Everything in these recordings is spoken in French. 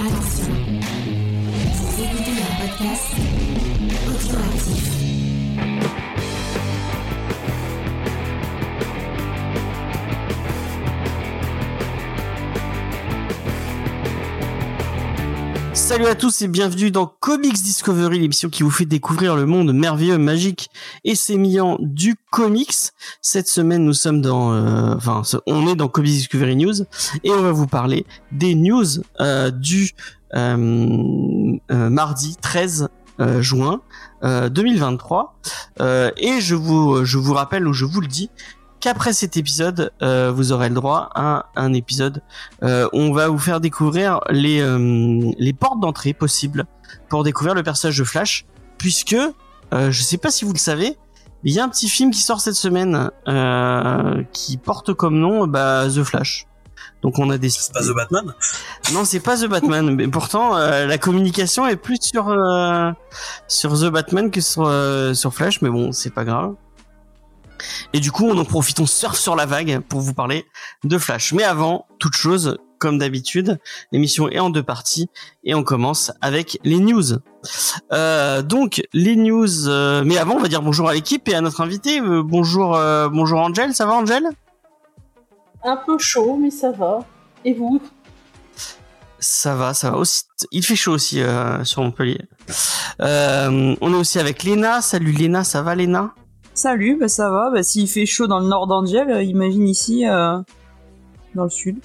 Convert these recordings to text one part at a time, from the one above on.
Attention, vous écoutez un podcast audioactif. Salut à tous et bienvenue dans Comics Discovery, l'émission qui vous fait découvrir le monde merveilleux, magique et sémillant du comics. Cette semaine, nous sommes dans, euh, enfin, on est dans Comics Discovery News et on va vous parler des news euh, du euh, euh, mardi 13 euh, juin 2023. Euh, et je vous, je vous rappelle ou je vous le dis qu'après cet épisode, euh, vous aurez le droit à un épisode euh, où on va vous faire découvrir les, euh, les portes d'entrée possibles pour découvrir le personnage de Flash, puisque, euh, je sais pas si vous le savez, il y a un petit film qui sort cette semaine euh, qui porte comme nom bah, The Flash. Donc on a des... C'est pas The Batman? Non, c'est pas The Batman, mais pourtant euh, la communication est plus sur euh, sur The Batman que sur euh, sur Flash, mais bon, c'est pas grave. Et du coup, on en profite, on surfe sur la vague pour vous parler de Flash. Mais avant toute chose, comme d'habitude, l'émission est en deux parties et on commence avec les news. Euh, donc les news. euh, mais avant, on va dire bonjour à l'équipe et à notre invité. Euh, bonjour, euh, bonjour Angel. Ça va, Angel? Un peu chaud, mais ça va. Et vous? Ça va, ça va aussi. Il fait chaud aussi euh, sur Montpellier. Euh, on est aussi avec Léna. Salut Léna, ça va Léna? Salut, bah ça va. Bah, S'il fait chaud dans le nord d'Angel, euh, imagine ici, euh, dans le sud.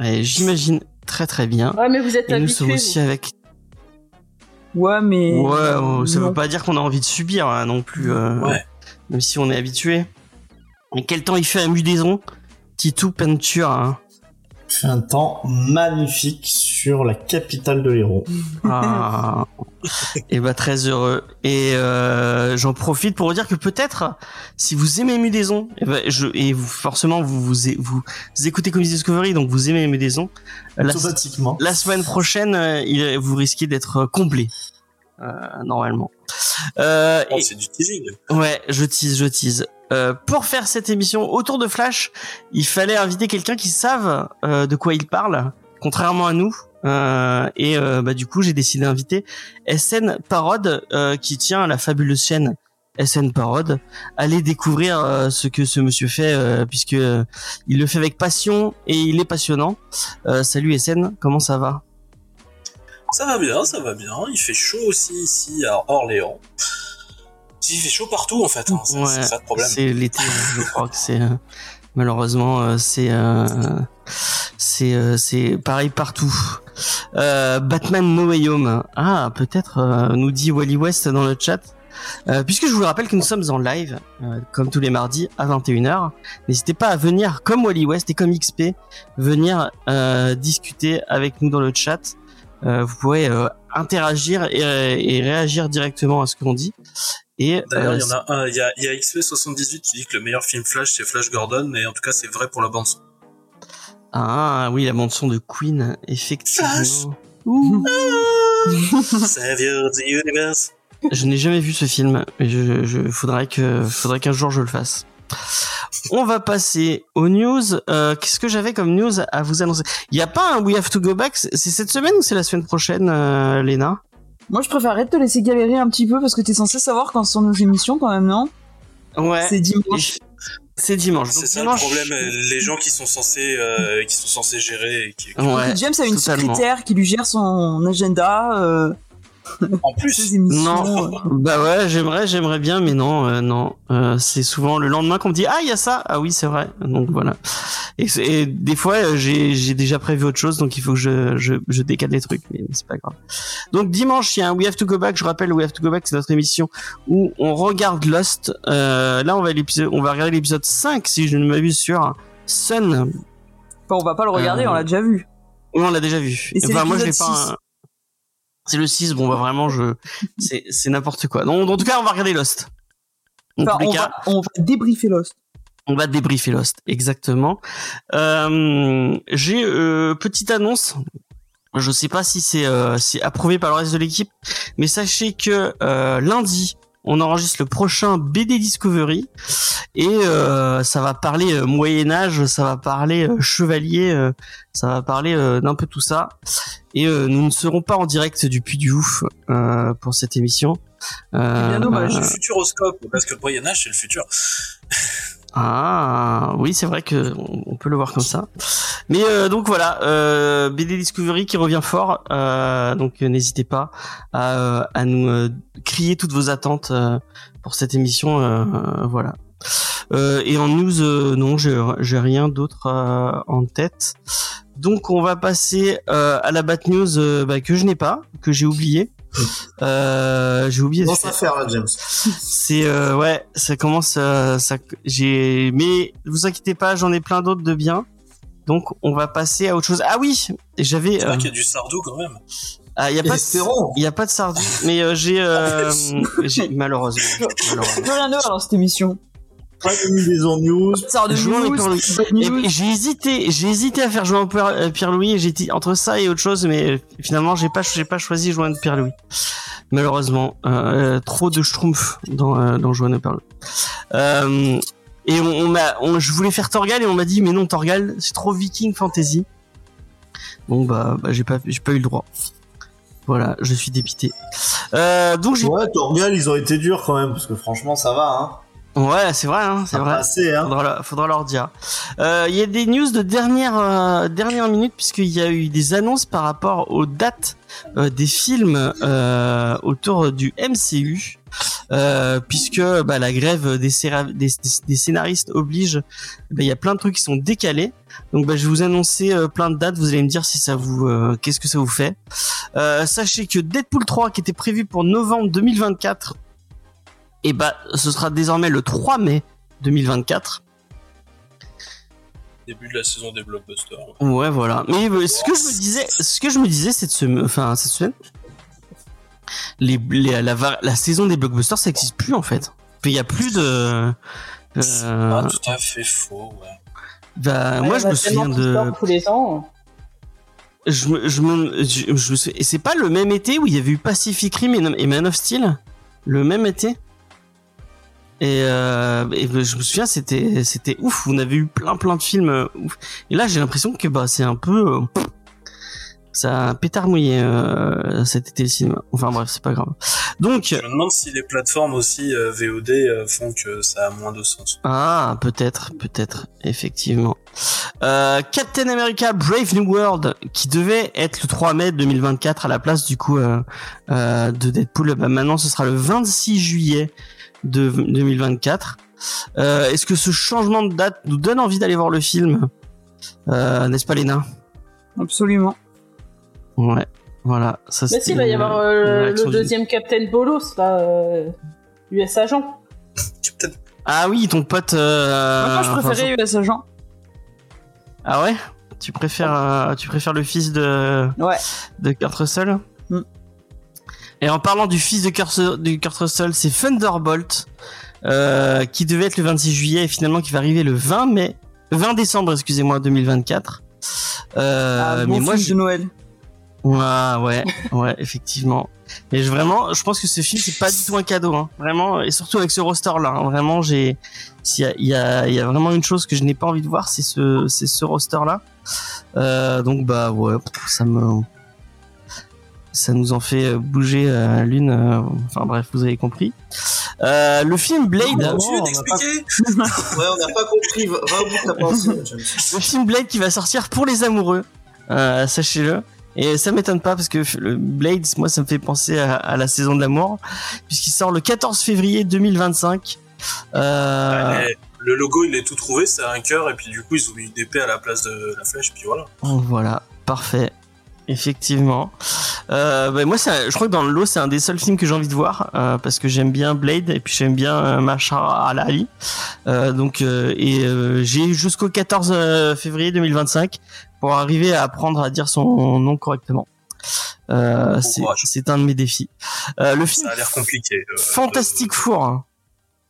Ouais, J'imagine très très bien. Ouais, mais vous êtes Et nous sommes aussi avec. Ouais, mais. Ouais, oh, ça non. veut pas dire qu'on a envie de subir hein, non plus. euh, Ouais. Même si on est habitué. Mais quel temps il fait à Mudaison? Titou peinture. Hein. Fait un temps magnifique sur la capitale de l'Hérault. Ah. et bah très heureux. Et euh, j'en profite pour vous dire que peut-être, si vous aimez Mudaison, et, ben, je, et vous forcément vous vous, vous, vous écoutez Comedy Discovery, donc vous aimez Mudaison. La, Automatiquement. la semaine prochaine, euh, il- vous risquez d'être euh, complet. Euh, normalement. Euh, Oh, et- c'est du teasing. Ouais, je tease, je tease. Euh, pour faire cette émission autour de Flash, il fallait inviter quelqu'un qui savent euh, de quoi il parle, contrairement à nous. Euh, et euh, bah, du coup, j'ai décidé d'inviter SN Parod, euh, qui tient à la fabuleuse chaîne SN Parod. Allez découvrir euh, ce que ce monsieur fait, euh, puisque euh, il le fait avec passion et il est passionnant. Euh, salut SN, comment ça va? Ça va bien, ça va bien. Il fait chaud aussi ici à Orléans. Il fait chaud partout en fait. hein. C'est Ouais, ça le problème. C'est l'été, je crois que c'est euh, malheureusement euh, c'est euh, c'est c'est pareil partout. Euh, Batman No Way Home. Ah, peut-être euh, nous dit Wally West dans le chat. Euh, puisque je vous rappelle que nous sommes en live, comme tous les mardis à 21h, n'hésitez pas à venir, comme Wally West et comme XP, venir discuter avec nous dans le chat. Euh, vous pourrez euh, interagir et, et réagir directement à ce qu'on dit. Et D'ailleurs, euh, il y en a un, il y a, il y a XP78 qui dit que le meilleur film Flash c'est Flash Gordon, mais en tout cas c'est vrai pour la bande son. Ah oui, la bande son de Queen, effectivement. Flash. Savior the Universe. je n'ai jamais vu ce film, mais je, je faudrait que faudrait qu'un jour je le fasse. On va passer aux news. Euh, Qu'est-ce que j'avais comme news à vous annoncer? Il y a pas un We Have to Go Back? C'est cette semaine ou c'est la semaine prochaine, euh, Léna? Moi, je préférerais te laisser galérer un petit peu parce que t'es censé savoir quand sont nos émissions quand même, non? Ouais. C'est dimanche. C'est dimanche. C'est ça dimanche- le problème, euh, les gens qui sont censés, euh, qui sont censés gérer qui, Ouais. James a une totalement. secrétaire qui lui gère son agenda, euh, en plus. Non, euh. bah ouais, j'aimerais, j'aimerais bien, mais non, euh, non. Euh, c'est souvent le lendemain qu'on me dit ah il y a ça, ah oui c'est vrai. Donc voilà. Et, des fois j'ai j'ai déjà prévu autre chose, donc il faut que je je, je décale les trucs, mais c'est pas grave. Donc dimanche il y a un We Have to Go Back. Je rappelle We Have to Go Back, c'est notre émission où on regarde Lost. Euh, là on va l'épisode, on va regarder l'épisode 5 si je ne m'abuse sur Sun. Enfin, on va pas le regarder, Euh, on l'a déjà vu. Oui, on l'a déjà vu. Et c'est Enfin, moi, l'épisode pas. C'est le 6, bon, bah, vraiment, je, c'est, c'est n'importe quoi. Donc, en tout cas, on va regarder Lost. Enfin, on, cas, va, on va débriefer Lost. on va débriefer Lost, exactement. Euh, j'ai, euh, petite annonce. Je sais pas si c'est, euh, c'est approuvé par le reste de l'équipe, mais sachez que, euh, lundi, on enregistre le prochain BD Discovery et euh, ça va parler euh, Moyen Âge, ça va parler euh, chevalier, euh, ça va parler euh, d'un peu tout ça. Et euh, nous ne serons pas en direct du Puy du Ouf euh, pour cette émission. Euh, bien dommage. Le futuroscope, parce que le Moyen Âge c'est le futur. Ah oui, c'est vrai que on peut le voir comme ça. Mais euh, donc voilà, euh, BD Discovery qui revient fort. euh, donc n'hésitez pas à, euh, nous crier toutes vos attentes pour cette émission. voilà. Et en news, non, j'ai rien d'autre en tête. Donc on va passer à la bat news bah, que je n'ai pas, que j'ai oublié. Euh, j'ai oublié. de Dans faire- là, James. c'est euh, ouais, ça commence. euh, ça, j'ai, mais vous inquiétez pas, j'en ai plein d'autres de bien. Donc on va passer à autre chose. Ah oui, j'avais. C'est euh, vrai qu'il y a du Sardou quand même. ah, il y a pas de, il y a pas de sardine, mais euh, j'ai, euh, j'ai malheureusement. malheureusement. Plus rien d'autre dans cette émission. Pas de mise en news. Sort de news, Et, j'ai hésité, j'ai hésité à faire jouer un peu euh, J'ai dit entre ça et autre chose, mais euh, finalement j'ai pas, j'ai pas choisi joindre Pierre-Louis. Malheureusement, euh, trop de schtroumpf dans euh, dans joindre Pierre-Louis. Euh, et on, on m'a, on- je voulais faire Torgal et on m'a dit mais non Torgal, c'est trop Viking Fantasy. Bon bah, bah j'ai pas, j'ai pas eu le droit. Voilà, je suis dépité. Euh, donc j'ai, Ouais, Torgal, ils ont été durs quand même, parce que franchement, ça va, hein. Ouais c'est vrai, hein, c'est vrai. passait, hein. Faudra, leur- faudra leur dire. Euh, Il y a des news de dernière euh, dernière minute puisqu'il y a eu des annonces par rapport aux dates euh, des films euh, autour du MCU. Euh, puisque bah, la grève des, séra- des, des- des scénaristes oblige, bah, il y a plein de trucs qui sont décalés. Donc bah, je vais vous annoncer euh, plein de dates. Vous allez me dire si ça vous, euh, qu'est-ce que ça vous fait. Euh, sachez que Deadpool 3 qui était prévu pour novembre 2024, et bah ce sera désormais le 3 mai 2024. Début de la saison des blockbusters. Ouais, voilà. Mais euh, ce que je me disais, ce que je me disais cette semaine, enfin cette semaine, les, les- la, saison des blockbusters, ça existe plus en fait. Il y a plus de. C'est euh, pas tout à fait faux, ouais. bah, Ouais, moi, je a me souviens de. tous les ans. Je me, je me, je, je me souviens- et c'est pas le même été où il y avait eu Pacific Rim et, et Man of Steel, le même été? Et, euh, et je me souviens, c'était, c'était ouf. On avait eu plein, plein de films euh, ouf. Et là, j'ai l'impression que bah c'est un peu, euh, ça a pétard mouillé euh, cet été le cinéma. Enfin bref, c'est pas grave. Donc, Je me demande si les plateformes aussi euh, VOD euh, font que ça a moins de sens. Ah, peut-être, peut-être, effectivement. Euh, Captain America Brave New World, qui devait être le 3 mai 2024 à la place du coup de Deadpool, bah, maintenant ce sera le 26 juillet de 2024. Euh, Est-ce que ce changement de date nous donne envie d'aller voir le film? Euh, N'est-ce pas, Léna? Absolument. Ouais, voilà. Ça, Mais si, c'était il va y avoir euh, le du- deuxième Captain Bolos, là, euh, US Agent. Ah oui, ton pote. Euh, Moi, je enfin, préférais US Agent. Ah ouais? Tu préfères, euh, tu préfères le fils de Ouais. de Kurt Russell? Et en parlant du fils de Kurt, de Kurt Russell, c'est Thunderbolt euh, qui devait être le 26 juillet et finalement qui va arriver le 20 mai, le 20 décembre, excusez-moi, 2024. Euh, Ah, mais bon moi, film je... de Noël. ouais, ouais, ouais, effectivement. Mais je, vraiment, je pense que ce film c'est pas du tout un cadeau, hein. vraiment, et surtout avec ce roster-là. hein. Vraiment, j'ai, s'il y a, il y a, y a vraiment une chose que je n'ai pas envie de voir, c'est ce, c'est ce roster-là. Euh, donc bah ouais, ça me, ça nous en fait euh, bouger euh, l'une. euh, enfin bref, vous avez compris. Euh, le film Blade, Non, Tu veux on a t'expliquer Ouais, on n'a pas compris. Va, va au bout de ta pensée, le film Blade qui va sortir pour les amoureux, euh, sachez-le. Et ça m'étonne pas parce que le Blade, moi, ça me fait penser à, à la saison de l'amour, puisqu'il sort le 14 février 2025. Euh, Ouais, Le logo, il est tout trouvé, c'est un cœur, et puis du coup, ils ont mis une épée à la place de la flèche, puis voilà. Voilà, parfait. Effectivement. Euh, bah, moi, ça, je crois que dans le lot, c'est un des seuls films que j'ai envie de voir euh, parce que j'aime bien Blade et puis j'aime bien euh, Ali. Euh, donc, euh, et euh, j'ai jusqu'au 14 euh, février 2025 pour arriver à apprendre à dire son nom correctement. Euh, Bon c'est un de mes défis. Euh, le film Ça a l'air compliqué. Fantastic Four, hein,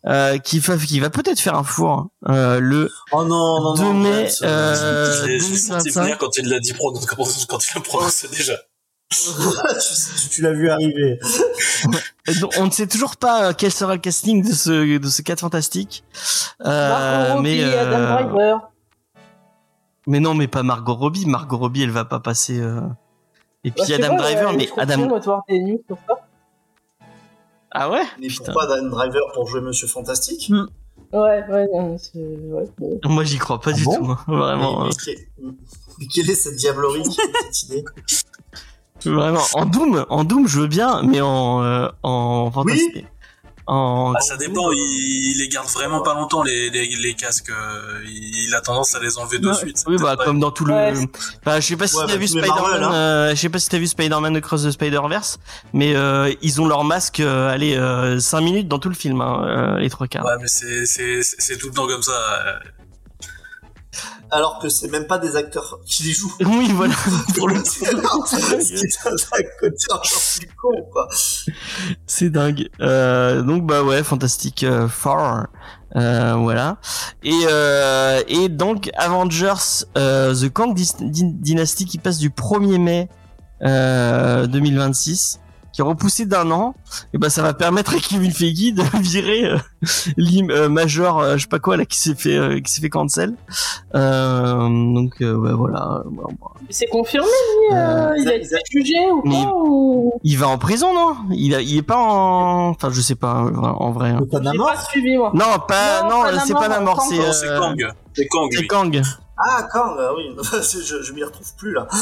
euh, qui, va, qui va peut-être faire un four euh, le Oh non, non, 2 non. mai, euh, J'ai j'ai senti 2025. venir quand il l'a dit, quand il l'a prononcé déjà. tu, tu l'as vu arriver. Donc, on ne sait toujours pas quel sera le casting de ce de ce 4 fantastique. Euh, Margot mais euh, mais non, mais pas Margot Robbie. Margot Robbie, elle va pas passer. euh, Et Bah, puis je Adam Driver, mais je Adam. news sur ça. Ah ouais Mais Putain. pourquoi Dan Driver pour jouer Monsieur Fantastique Ouais, ouais, non, c'est. Ouais, bon. Moi, j'y crois pas Ah du bon tout. hein. Vraiment. mais, euh, mais quelle- mais quelle est cette diablerie qui fait cette idée Vraiment. En Doom, en Doom, je veux bien, mais en, euh, en fantastique. En. Ah, ça dépend, il, il les garde vraiment pas longtemps les, les, les casques. euh, Il, il a tendance à les enlever de Ouais. suite. Oui, bah, comme dans tout le. Ouais. Bah, je sais pas si Ouais, t'as bah, vu Spider-Man. Hein. euh, je sais pas si t'as vu Spider-Man Across the Spider-Verse, mais euh, ils ont leur masque, euh, allez, euh, 5 minutes dans tout le film, hein, euh, les trois quarts. Ouais, mais c'est c'est c'est c'est tout le temps comme ça. Alors que c'est même pas des acteurs qui les jouent. Oui, voilà. Pour le C'est con, quoi. C'est dingue. Euh, donc bah ouais, Fantastic euh, Four, euh, voilà. Et euh, et donc Avengers The Kang Dynasty qui passe du 1er mai euh, 2026, qui est repoussé d'un an. Et bah ça va permettre à Kevin Feige de virer euh, l'im euh, Major, euh, je sais pas quoi là, qui s'est fait euh, qui s'est fait cancel. Euh, donc euh, ouais, voilà. Bon, bon. C'est confirmé, lui, euh, Euh, il a été jugé ou pas ou... Il va en prison non? Il a, il est pas en, enfin je sais pas en vrai. hein. Pas suivi, moi. Non, pas, Non, non, c'est pas Namor, c'est, euh, Kang. C'est Kang, c'est lui. Kang. Ah, Kang, ah oui. je, je m'y retrouve plus, là.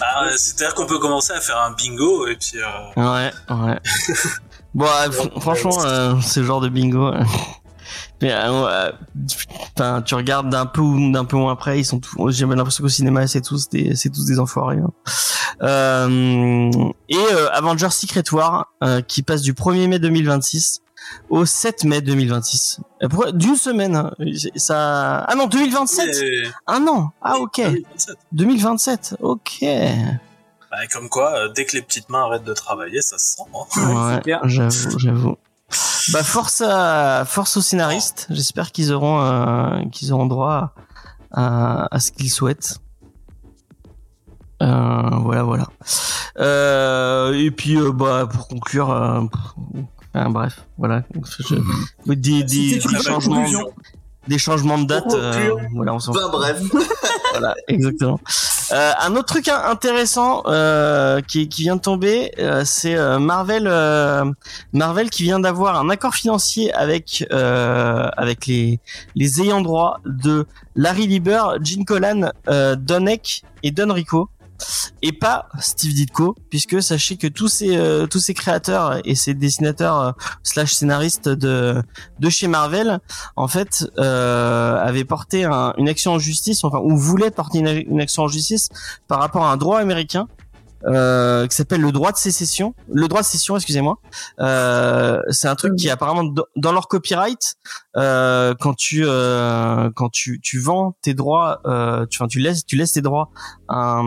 Bah, C'est-à-dire qu'on peut commencer à faire un bingo et puis. euh, Ouais, ouais. bon, euh, fr- franchement, euh, ce genre de bingo. euh, Mais, euh, tu regardes d'un peu ou d'un peu moins après, ils sont tous, j'ai l'impression qu'au cinéma, c'est tous des, c'est tous des enfoirés. hein. Euh, et euh, Avengers Secret War, euh, qui passe du 1er mai 2026 au 7 mai 2026. Euh, pourquoi- D'une semaine, hein, ça, ah non, 2027! mais- Un an! Ah, ok. Ah oui, 27. 2027, ok. Bah, comme quoi, euh, dès que les petites mains arrêtent de travailler, ça se sent. hein. Ouais, j'avoue, j'avoue. Bah force à force aux scénaristes. J'espère qu'ils auront euh, qu'ils auront droit à, à ce qu'ils souhaitent. Euh, voilà, voilà. Euh, et puis euh, bah pour conclure, enfin, bref, voilà. Je- des, des, des changements, des changements de date. Euh, voilà, on s'en Ben bref. voilà, exactement. Euh, un autre truc in- intéressant euh, qui, qui vient de tomber, euh, c'est euh, Marvel, euh, Marvel qui vient d'avoir un accord financier avec euh, avec les les ayants droit de Larry Lieber, Gene Colan, euh, Don Heck et Don Rico. Et pas Steve Ditko, puisque sachez que tous ces euh, tous ces créateurs et ces dessinateurs euh, slash scénaristes de de chez Marvel en fait, euh, avait porté un- une action en justice, enfin, ou voulait porter une action en justice par rapport à un droit américain euh, qui s'appelle le droit de sécession, le droit de cession, excusez-moi. Euh, c'est un truc qui est apparemment dans leur copyright. Euh, quand tu euh, quand tu tu vends tes droits, euh, tu, enfin, tu laisses tu laisses tes droits à,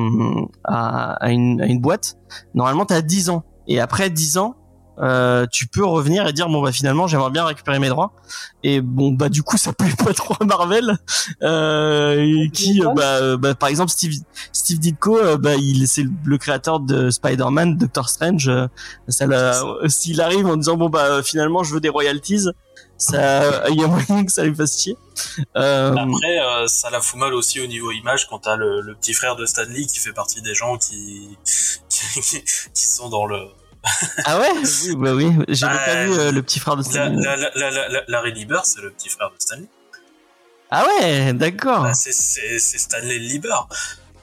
à, à une, à une boîte. Normalement, tu as 10 ans. Et après 10 ans, euh, tu peux revenir et dire bon bah finalement j'aimerais bien récupérer mes droits. Et bon bah du coup ça plaît pas trop à Marvel. Euh, qui bah, euh, bah, par exemple Steve Steve Ditko euh, bah il c'est le- créateur de Spider-Man Doctor Strange. Euh, ça l'a- s'il arrive en disant bon bah finalement je veux des royalties ça il y a moyen que ça lui fasse chier. Euh, Après, euh, ça la fout mal aussi au niveau image quand t'as le, le petit frère de Stanley qui fait partie des gens qui, qui, qui- qui sont dans le. Ah ouais oui bah oui j'avais Bah, pas vu euh, le petit frère de Stanley la, la, la, la- la- Larry Lieber, c'est le petit frère de Stanley. ah ouais d'accord Bah, c'est- Stanley Lieber.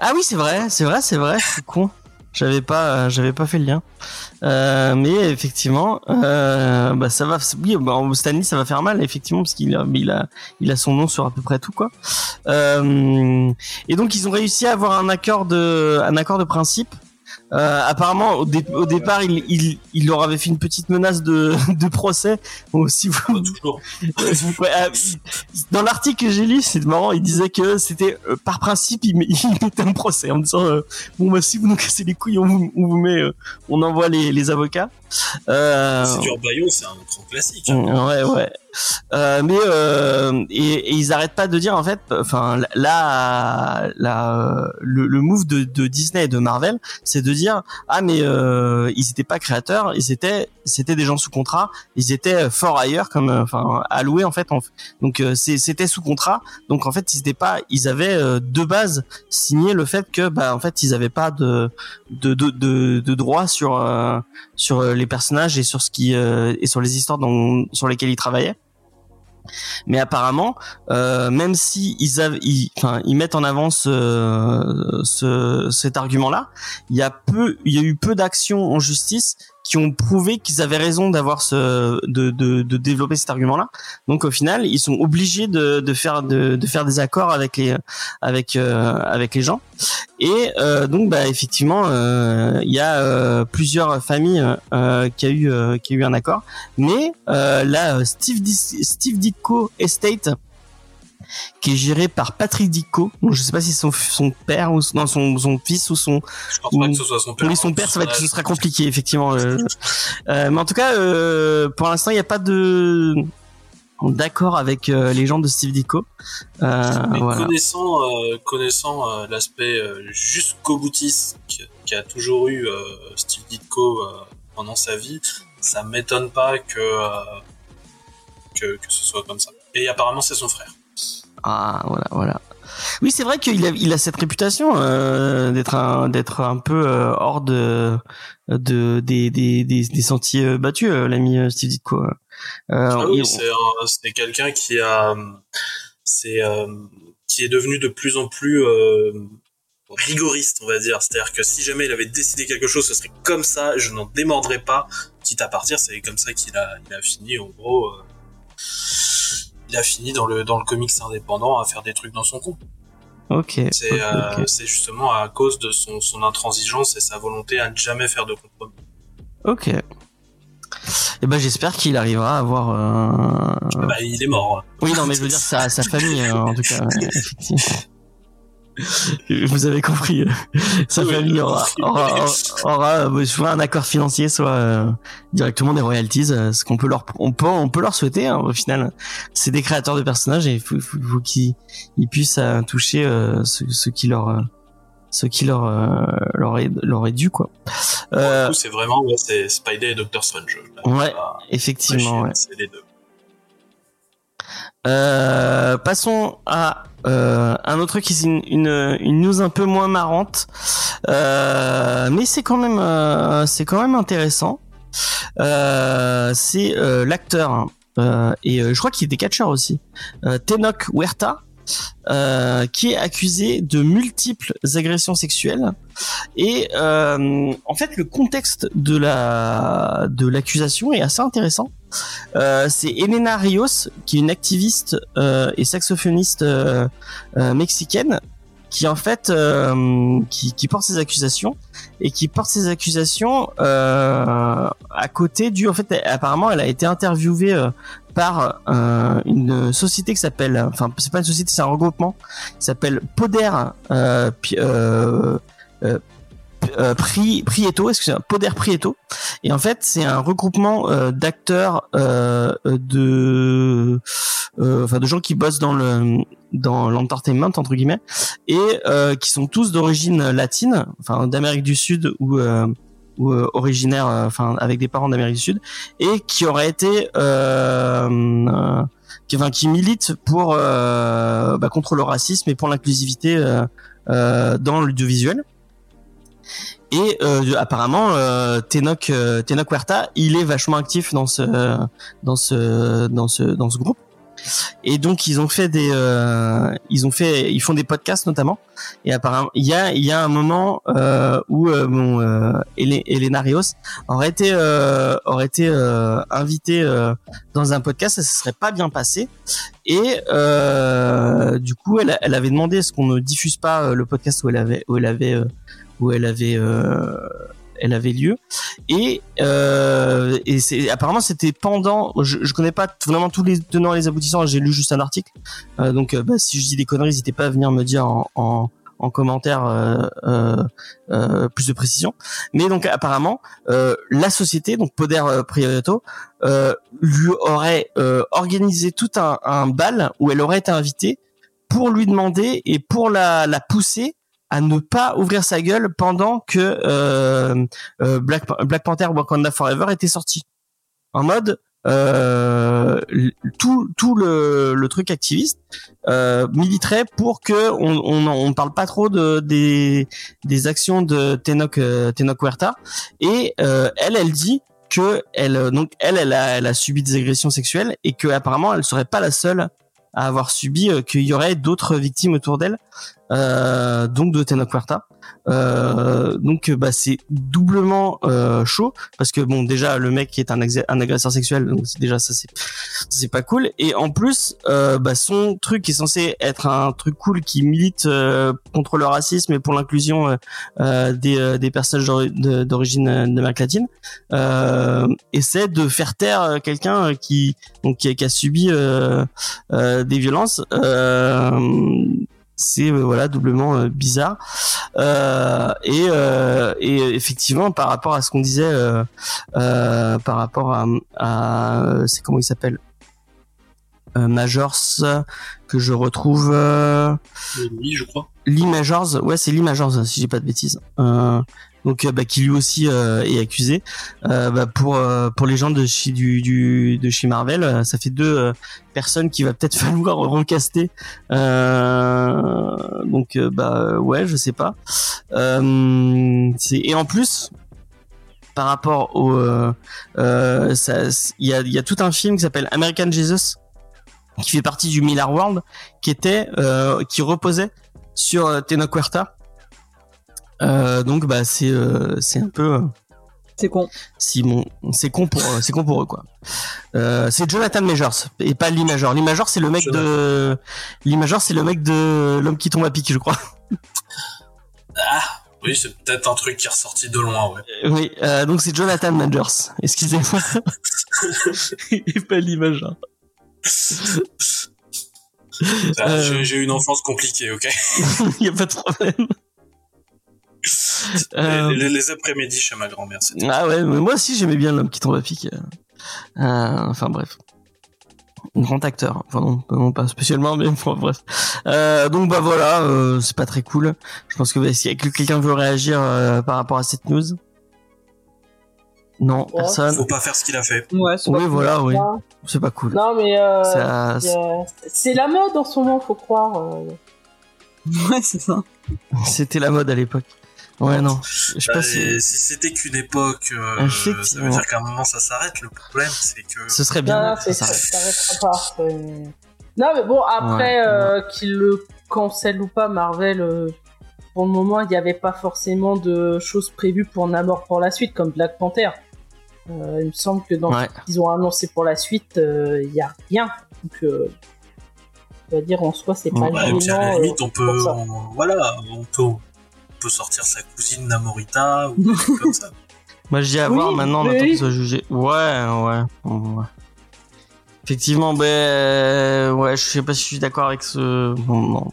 Ah oui, c'est vrai, c'est vrai, c'est vrai, c'est con. J'avais pas, euh, j'avais pas fait le lien. Euh, mais effectivement, euh, bah ça va. Oui, bah, Stanley, ça va faire mal, effectivement, parce qu'il a, il a, il a son nom sur à peu près tout, quoi. Euh, et donc, ils ont réussi à avoir un accord de, un accord de principe. Euh, apparemment, au, dé- au départ, il, il, il leur avait fait une petite menace de, de procès. Bon, si vous. Ouais, il- dans l'article que j'ai lu, c'est marrant, il disait que c'était euh, par principe, il, met- il mettait un procès en disant euh, bon bah si vous nous cassez les couilles, on vous, on vous met, euh, on envoie les, les avocats. Euh, C'est dur Bayo, c'est un grand classique. hein. ouais, ouais. Euh, mais euh, et, et ils arrêtent pas de dire en fait, enfin là, là, le, le move de, de Disney et de Marvel, c'est de dire ah mais euh, ils étaient pas créateurs, ils étaient c'était des gens sous contrat, ils étaient fort ailleurs comme euh, enfin alloués en fait, en, donc euh, c'était sous contrat, donc en fait ils étaient pas, ils avaient euh, de base signé le fait que bah en fait ils avaient pas de de de de, de droit sur euh, sur euh, les personnages et sur ce qui euh, et sur les histoires dont, sur lesquelles ils travaillaient. Mais apparemment, euh, même si ils, avaient, mettent en avant ce, cet argument-là, il y a peu, il y a eu peu d'actions en justice qui ont prouvé qu'ils avaient raison d'avoir ce, de, de, de développer cet argument-là. Donc au final, ils sont obligés de, de faire de, de faire des accords avec les avec euh, avec les gens. Et euh, donc bah effectivement, euh, il y a euh, plusieurs familles euh, qui a eu qui a eu un accord, mais là Steve Steve Ditko Estate qui est géré par Patrick Ditko. Donc, je sais pas si c'est son son père ou non, son son fils ou son Je pense pas que ce soit son père. oui, son père, ça va être, ce sera compliqué, effectivement. euh. Euh, mais en tout cas, euh, pour l'instant, il n'y a pas de d'accord avec les gens de Steve Mais voilà. connaissant, connaissant l'aspect jusqu'au boutiste qui a toujours eu Steve Ditko pendant sa vie, ça m'étonne pas que, que que ce soit comme ça. Et apparemment, c'est son frère. Ah, voilà, voilà. Oui, c'est vrai qu'il a, il a cette réputation euh, d'être un, d'être un peu euh, hors de, de des, des, des, des sentiers euh, battus, euh, l'ami Steve Ditko. Ah oui, c'est un- c'est quelqu'un qui a, c'est qui est devenu de plus en plus rigoriste, on va dire. C'est-à-dire que si jamais il avait décidé quelque chose, ce serait comme ça, je n'en démordrais pas, quitte à partir. C'est comme ça qu'il a, il a fini, en gros. Il a fini dans le dans le comics indépendant à faire des trucs dans son coin. ok. C'est ok, euh, ok. c'est justement à cause de son, son intransigeance et sa volonté à ne jamais faire de compromis. Ok. Et ben j'espère qu'il arrivera à avoir. euh, Bah, il est mort. Oui, non, mais je veux dire sa, sa famille, euh, en tout cas, ouais, effectivement. Vous avez compris. Sa Oui, famille aura, aura, aura, euh, soit un accord financier, soit euh, directement des royalties, euh, ce qu'on peut leur, on peut, on peut leur souhaiter. hein, au final, c'est des créateurs de personnages et il faut, faut, faut qu'ils ils puissent toucher ce, ce qui leur, ce qui leur, euh, leur est, leur est dû, quoi. Euh, c'est vraiment ouais, c'est Spidey et Doctor Strange. Là, Ouais, effectivement. Ouais. C'est les deux. Euh, passons à euh, un autre truc qui est une, une, une news un peu moins marrante, euh, mais c'est quand même euh, c'est quand même intéressant. Euh, c'est euh, l'acteur hein, euh, et je crois qu'il était catcheur aussi, Tenoch Huerta, euh, qui est accusé de multiples agressions sexuelles. Et euh, en fait, le contexte de la de l'accusation est assez intéressant. Euh, c'est Elena Rios, qui est une activiste et saxophoniste mexicaine, qui en fait qui, porte ces accusations et qui porte ces accusations à côté du en fait apparemment elle a été interviewée par euh, une société qui s'appelle enfin c'est pas une société c'est un regroupement qui s'appelle Poder euh, euh, Pri- Prieto, excusez-moi, Poder Prieto. Et en fait, c'est un regroupement d'acteurs, de, enfin, de gens qui bossent dans le dans l'entertainment entre guillemets et qui sont tous d'origine latine, enfin d'Amérique du Sud ou ou euh, originaires, euh, enfin avec des parents d'Amérique du Sud et qui auraient été euh, qui, enfin, qui militent pour bah, contre le racisme et pour l'inclusivité dans l'audiovisuel. Et euh, apparemment, euh, Tenoch, Tenoch Huerta, il est vachement actif dans ce, dans ce, dans ce, dans ce groupe. Et donc ils ont fait des, euh, ils ont fait, ils font des podcasts notamment. Et apparemment, il y a, il y a un moment euh, où euh, bon, euh, Ele- Elena Rios aurait été, euh, aurait été euh, invitée dans un podcast, ça se serait pas bien passé. Et du coup, elle, elle avait demandé à ce qu'on ne diffuse pas le podcast où elle avait, où elle avait, où elle avait, euh, elle avait lieu. Et, euh, et c'est apparemment c'était pendant. Je, je connais pas vraiment tous les tenants et les aboutissants. J'ai lu juste un article. Euh, donc, euh, bah, si je dis des conneries, n'hésitez pas à venir me dire en, en, en commentaire euh, euh, plus de précision. Mais donc apparemment, la société, donc Poder Prioto, lui aurait organisé tout un, un bal où elle aurait été invitée pour lui demander et pour la, la pousser à ne pas ouvrir sa gueule pendant que euh, euh, Black, Black Panther Wakanda Forever était sorti. En mode euh, tout tout le, le truc activiste euh, militerait pour que on on on parle pas trop de des des actions de Tenoch euh, Tenoch Huerta et euh, elle elle dit que elle donc elle elle a elle a subi des agressions sexuelles et que apparemment elle serait pas la seule à avoir subi euh, qu'il y aurait d'autres victimes autour d'elle euh, donc de Tenoch euh, donc euh, bah c'est doublement euh, chaud parce que bon déjà le mec est un, agresseur sexuel donc déjà ça c'est pas cool. Et en plus euh, bah, son truc est censé être un truc cool qui milite euh, contre le racisme et pour l'inclusion euh, des, des personnages d'origine d'Amérique latine. Essaie de faire taire quelqu'un qui donc qui, a- subi des violences. Euh, c'est euh, voilà doublement euh, bizarre euh, et, et effectivement par rapport à ce qu'on disait par rapport à, à c'est comment il s'appelle Majors que je retrouve Oui, je crois. Lee Majors, ouais c'est Lee Majors si j'ai pas de bêtises. Euh, donc euh, bah, qui lui aussi euh, est accusé. Euh, bah, pour pour les gens de chez du, du de chez Marvel, ça fait deux personnes qui va peut-être falloir recaster. Donc bah ouais je sais pas. Et en plus par rapport au il y a y a tout un film qui s'appelle American Jesus qui fait partie du Miller World qui était euh, qui reposait sur Tenoch Huerta. Euh, donc bah c'est euh, c'est un peu euh, C'est con. si bon c'est con pour c'est con pour eux quoi. Euh, c'est Jonathan Majors et pas Lee Major. Lee Major c'est le mec de Lee Major c'est le mec de l'homme qui tombe à pic je crois. Ah, oui, c'est peut-être un truc qui est ressorti de loin, ouais. Euh, Oui euh, donc c'est Jonathan Majors. Excusez-moi. et pas Lee Major. J'ai j'ai eu une enfance compliquée, ok Il y a pas de problème. Euh, Les, les- les après-midi chez ma grand-mère, c'était. Ah ouais, mais moi aussi j'aimais bien l'homme qui tombe à pic. enfin bref. Grand acteur. Enfin non, non, pas spécialement, mais bon, bref. Euh, donc bah voilà, euh, c'est pas très cool. Je pense que bah, si que quelqu'un veut réagir euh, par rapport à cette news? Non, Ouais. personne. Faut pas faire ce qu'il a fait. Ouais, c'est Oui, pas voilà, oui. C'est pas cool. Non, mais euh, Ça- c'est la mode en ce moment, faut croire. Ouais, c'est ça. C'était la mode à l'époque. Ouais, non. Je sais Bah, pas si. et si c'était qu'une époque, euh, ça veut dire qu'à un moment ça s'arrête. Le problème, c'est que. Ce serait Non, bien. non, c'est- ça ça s'arrête. s'arrêtera pas. Non, mais bon, après, Ouais, euh, qu'il le cancelle ou pas, Marvel, euh, pour le moment, il n'y avait pas forcément de choses prévues pour Namor pour la suite, comme Black Panther. Euh, il me semble que dans Ouais. ce qu'ils ont annoncé pour la suite, euh, il n'y a rien. Donc, euh, on va dire en soi, c'est pas puis à la limite, euh, on peut, on- voilà, on peut, peut sortir sa cousine Namorita ou comme ça. Moi, je dis à Oui, voir maintenant, on oui, attend oui. qu'il soit jugé. Ouais, ouais. ouais. Effectivement, ben, euh, ouais, je sais pas si je suis d'accord avec ce. Bon, non.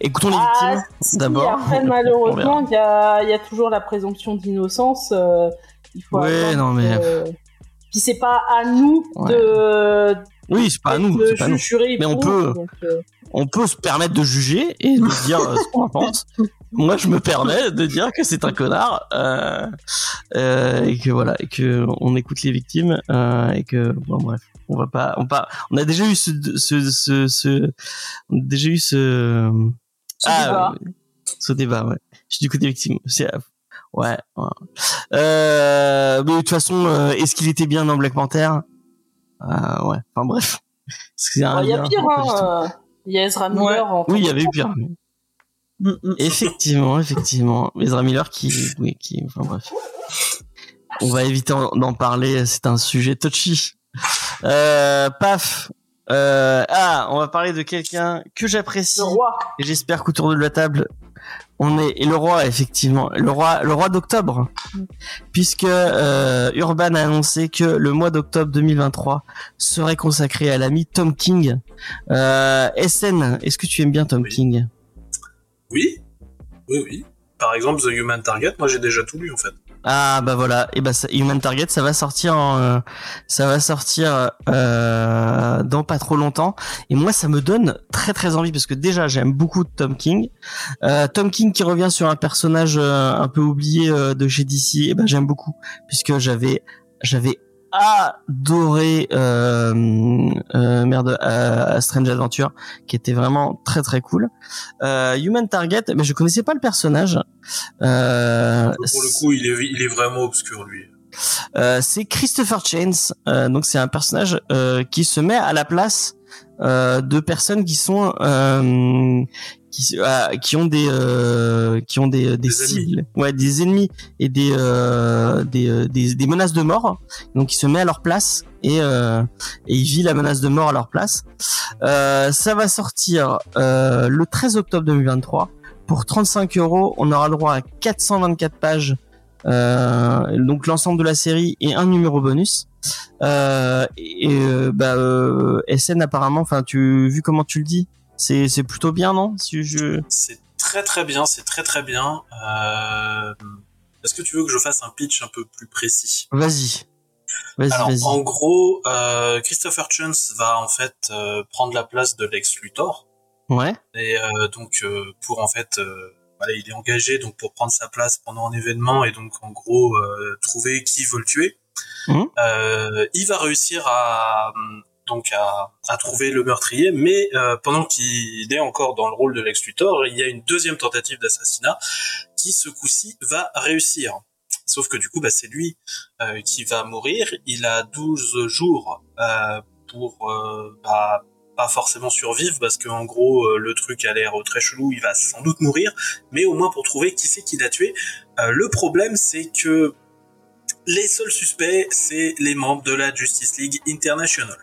Écoutons les Ah, victimes si, d'abord. Après, malheureusement, il y a, il y a toujours la présomption d'innocence. euh, il faut Ouais, attendre non, mais- que- Puis c'est pas à nous Ouais. de. Oui, c'est pas à nous, pas nous. Mais on peut- donc, euh, On peut se permettre de juger et de dire euh, ce qu'on en pense. Moi, je me permets de dire que c'est un connard euh, euh, et que voilà, et que on écoute les victimes euh, et que bon, bref, on va pas, on pas, on a déjà eu ce, ce, ce, ce on a déjà eu ce, Ce débat. euh, ce débat, ouais. Je suis du côté victime. C'est ouais. ouais. Euh, mais de toute façon, euh, est-ce qu'il était bien dans Black Panther? Euh, Ouais. Enfin bref. C'est un Il y a pire, hein. euh, Il y a Ezra Miller en Oui, il y avait eu pire. Effectivement, effectivement. Ezra Miller qui, oui, qui, enfin bref. On va éviter en- d'en parler, c'est un sujet touchy. Euh, paf. Euh, ah, on va parler de quelqu'un que j'apprécie. Le roi. Et j'espère qu'autour de la table, on est et le roi effectivement, le roi, le roi d'octobre, puisque euh, Urban a annoncé que le mois d'octobre 2023 serait consacré à l'ami Tom King. Euh, SN, est-ce que tu aimes bien Tom Oui. King? Oui, Oui, oui. Par exemple, The Human Target, moi j'ai déjà tout lu en fait. Ah bah voilà, et bah ça- Human Target, ça va sortir, euh, ça va sortir euh, dans pas trop longtemps. Et moi, ça me donne très très envie parce que déjà j'aime beaucoup Tom King. Euh, Tom King qui revient sur un personnage un peu oublié de chez DC, et ben j'aime beaucoup puisque j'avais j'avais adoré euh, euh, merde euh, Strange Adventure qui était vraiment très très cool. Euh, Human Target, mais je connaissais pas le personnage. Euh, Pour le coup, il est, il est vraiment obscur lui. euh, c'est Christopher Chains. Euh, donc c'est un personnage euh, qui se met à la place euh, de personnes qui sont euh, qui, euh, qui ont des euh, qui ont des, des, Des cibles, ouais, des ennemis et des euh, des, euh, des des menaces de mort. Donc il se met à leur place et euh, et il vit la menace de mort à leur place. Euh, ça va sortir euh, le 13 octobre 2023 pour 35 euros. On aura le droit à 424 pages euh, donc l'ensemble de la série et un numéro bonus. Euh, et euh, bah euh, SN apparemment, enfin tu vu comment tu le dis, c'est c'est plutôt bien non? Si je C'est très très bien, c'est très très bien. Euh... Est-ce que tu veux que je fasse un pitch un peu plus précis? Vas-y, vas-y, Alors, vas-y. en gros, euh, Christopher Chance va en fait euh, prendre la place de Lex Luthor. Ouais, Et donc, pour en fait, voilà, il est engagé donc pour prendre sa place pendant un événement et donc en gros trouver qui veut le tuer. Euh, il va réussir à donc à, trouver le meurtrier, mais euh, pendant qu'il est encore dans le rôle de Lex Luthor, il y a une deuxième tentative d'assassinat qui ce coup-ci va réussir. Sauf que du coup, bah, c'est lui euh, qui va mourir. Il a 12 jours euh, pour bah, pas forcément survivre parce que en gros le truc a l'air très chelou, il va sans doute mourir, mais au moins pour trouver qui c'est qui l'a tué. Le problème c'est que les seuls suspects c'est les membres de la Justice League International.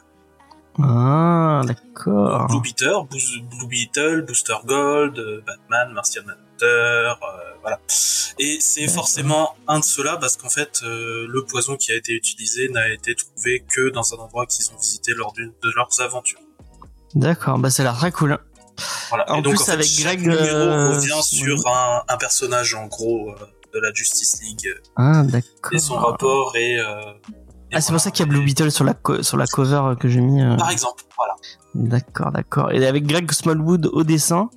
Ah d'accord. Blue Beetle, Blue Beetle, Booster Gold, euh, Batman, Martian Manhunter, euh, voilà. Et c'est forcément un de ceux-là parce qu'en fait euh, le poison qui a été utilisé n'a été trouvé que dans un endroit qu'ils ont visité lors d'une de leurs aventures. D'accord, bah ça a l'air très cool. Voilà. En et donc, plus, en fait, avec Greg, numéro euh, revient sur un, un personnage en gros de la Justice League Ah d'accord. et son rapport et. Ah c'est voilà. pour ça qu'il y a Blue Beetle sur la sur la cover que j'ai mis. euh. Par exemple, voilà. D'accord, d'accord. Et avec Greg Smallwood au dessin,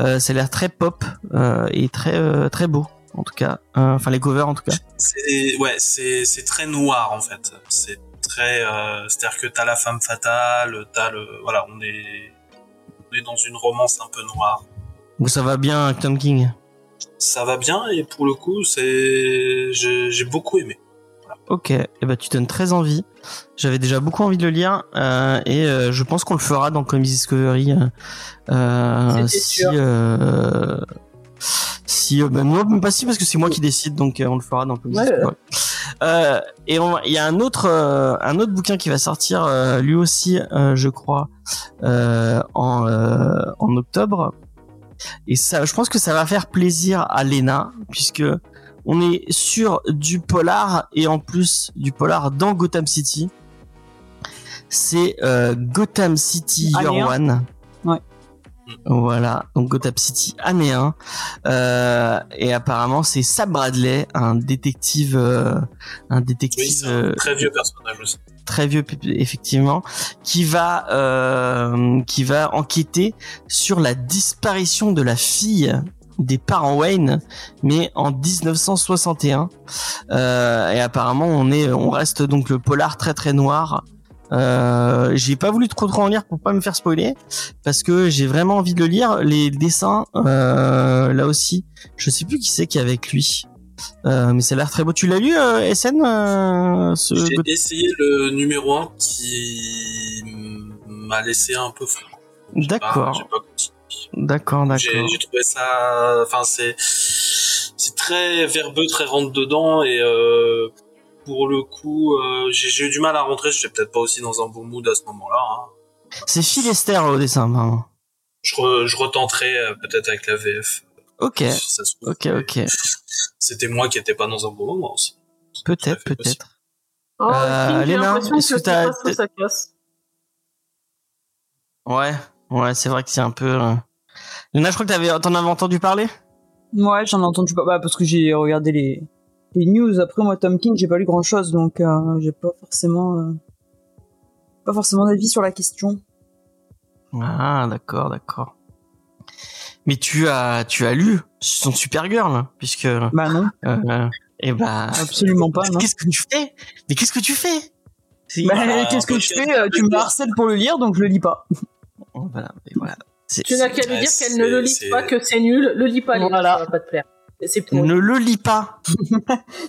euh, ça a l'air très pop euh, et très euh, très beau en tout cas. Euh, Enfin les covers en tout cas. C'est ouais, c'est c'est très noir en fait. C'est très, euh, c'est-à-dire que t'as la femme fatale, t'as le, voilà, on est, on est dans une romance un peu noire. Donc ça va bien Tom King. Ça va bien et pour le coup, c'est, j'ai j'ai beaucoup aimé. Ok, et bah tu donnes très envie. J'avais déjà beaucoup envie de le lire euh, et euh, je pense qu'on le fera dans Comics Discovery. euh, euh, si euh, si euh, bah, non, même pas si parce que c'est moi qui décide donc on le fera dans Comics Ouais. Discovery. Euh, et il y a un autre euh, un autre bouquin qui va sortir euh, lui aussi euh, je crois euh, en euh, en octobre et ça je pense que ça va faire plaisir à Lena puisque on est sur du polar et en plus du polar dans Gotham City. C'est euh, Gotham City Year. One. Ouais. Voilà, donc Gotham City année 1. Euh, et apparemment c'est Sam Bradley, un détective, euh, un détective un très vieux personnage aussi. très vieux effectivement, qui va euh, qui va enquêter sur la disparition de la fille des parents Wayne, mais en 1961. Euh, et apparemment, on est, on reste donc le polar très très noir. Euh, j'ai pas voulu trop trop en lire pour pas me faire spoiler parce que j'ai vraiment envie de le lire. Les dessins, euh, là aussi, je sais plus qui c'est qui est avec lui, euh, mais ça a l'air très beau. Tu l'as lu, euh, SN euh, ce... J'ai essayé le numéro 1 qui m'a laissé un peu fou. J'ai pas- D'accord. D'accord, J'ai d'accord. j'ai trouvé ça, enfin c'est c'est très verbeux, très rentre dedans et euh, pour le coup euh, j'ai j'ai eu du mal à rentrer. J'étais peut-être pas aussi dans un bon mood à ce moment-là. hein. C'est Phil Esther au dessin, apparemment. Je, re- je retenterai euh, peut-être avec la VF. Ok, si ça se trouve. ok, ok. C'était moi qui étais pas dans un bon moment aussi. Peut-être, peut-être. Oh, Euh, Léna, l'impression est-ce que t'as-. Ouais, ouais, c'est vrai que c'est un peu. euh... Luna, je crois que t'avais, t'en avais entendu parler? Ouais, j'en ai entendu pas, bah, parce que j'ai regardé les, les news. Après, moi, Tom King, j'ai pas lu grand chose, donc euh, j'ai pas forcément, euh, pas forcément d'avis sur la question. Ah, d'accord, d'accord. Mais tu as, tu as lu son Supergirl, puisque, Bah non, euh, et bah, absolument pas, non. qu'est-ce que tu fais? Mais qu'est-ce que tu fais? Bah, Ah, qu'est-ce que je fais? Tu me harcèles pour le lire, donc je le lis pas. Voilà, et voilà. Tu n'as qu'à lui dire qu'elle ne le lit pas, que c'est nul. Le lit pas, Léna, Voilà. ça va pas te plaire. Ne le lis pas.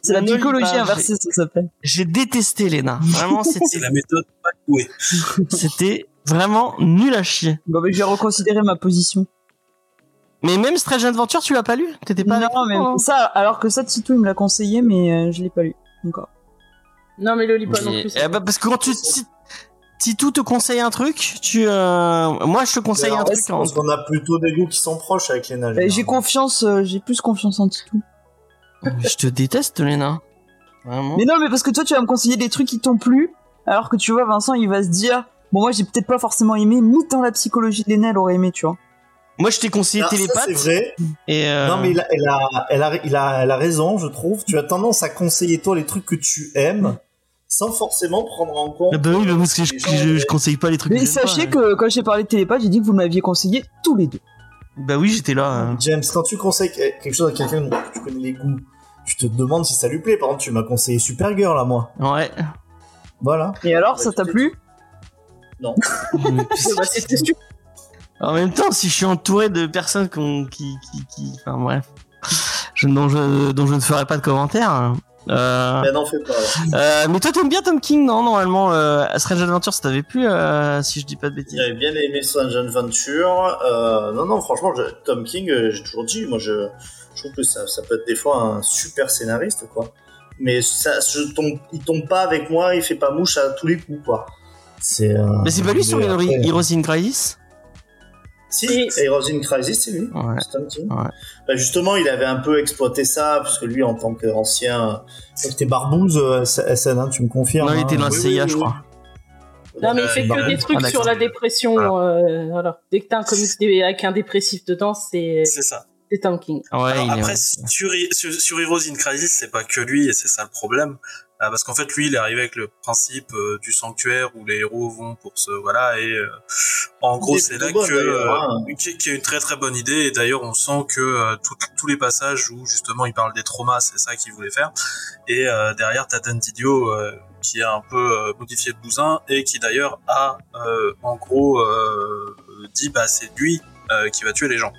C'est la lis psychologie inversée, ça s'appelle. J'ai détesté Lena. Vraiment, c'était, la méthode c'était vraiment nul à chier. Bon, bah, je vais reconsidérer ma position. Mais même Strange Adventure, tu l'as pas lu? T'étais pas non, moi, hein mais ça, alors que ça, Tito, il me l'a conseillé, mais euh, je l'ai pas lu encore. Non, mais le lit pas non Mais- plus. eh bah, parce que quand tu, si tout te conseille un truc, tu, euh, moi je te conseille un truc. Je en- pense qu'on a plutôt des goûts qui sont proches avec les. Bah, j'ai confiance, euh, j'ai plus confiance en Tito. Je te déteste, Lena. Vraiment. Mais non, mais parce que toi, tu vas me conseiller des trucs qui t'ont plu, alors que tu vois, Vincent, il va se dire, bon, moi, j'ai peut-être pas forcément aimé, mais dans la psychologie de Lena, elle aurait aimé, tu vois. Moi, je t'ai conseillé Ah, Télépathe. c'est vrai. Et euh, Non, mais il a, elle a, elle a, il a, elle a raison, je trouve. Tu as tendance à conseiller toi les trucs que tu aimes, sans forcément prendre en compte. Ah bah oui, bah parce que je, les gens, je, je mais- conseille pas les trucs. Mais que sachez pas, que quand j'ai parlé de télépathe, j'ai dit que vous m'aviez conseillé tous les deux. Bah oui, j'étais là. euh. James, quand tu conseilles quelque chose à quelqu'un que tu connais les goûts, tu te demandes si ça lui plaît. Par exemple, tu m'as conseillé Supergirl à moi. Ouais. Voilà. Et alors, ça t'a plu? Non. Bah, c'était en même temps, si je suis entouré de personnes qui, qui, qui, enfin bref, je, dont, je, dont je ne ferai pas de commentaires. Euh, Mais n'en fais pas. euh, mais toi, t'aimes bien Tom King, non Normalement, euh, Strange Adventure, ça t'avait plu, euh, si je dis pas de bêtises? J'avais bien aimé Strange Adventure. Euh, non, non, franchement, je- Tom King, j'ai toujours dit, moi, je, je trouve que ça, ça peut être des fois un super scénariste, quoi. Mais ça, je tombe, il tombe pas avec moi, il fait pas mouche à tous les coups, quoi. C'est. euh, Mais c'est pas lui sur Hero- in Crisis? Si, Oui. Heroes in Crisis, c'est lui. Ouais. C'est Tom King. Ouais. Bah, justement, il avait un peu exploité ça, parce que lui, en tant qu'ancien. C'était Barbouze, euh, SN, hein, tu me confirmes. Non, il hein. était dans la Oui, CIA, oui, je crois. Non, mais il fait que des trucs sur la dépression. euh, voilà. Dès que t'as un comics avec un dépressif dedans, c'est C'est ça. c'est Tom King. Ouais, Alors, est- après, sur, sur, sur Heroes in Crisis, c'est pas que lui, et c'est ça le problème. Euh, parce qu'en fait, lui, il est arrivé avec le principe euh, du sanctuaire où les héros vont pour se... Voilà, et euh, en gros, C'est là bon, que... euh, hein. qui, qui est une très très bonne idée, et d'ailleurs, on sent que tout- tous les passages où, justement, il parle des traumas, c'est ça qu'il voulait faire. Et derrière, t'as Dan Didio, qui est un peu modifié de bousin, et qui d'ailleurs a, en gros, dit, bah, c'est lui qui va tuer les gens.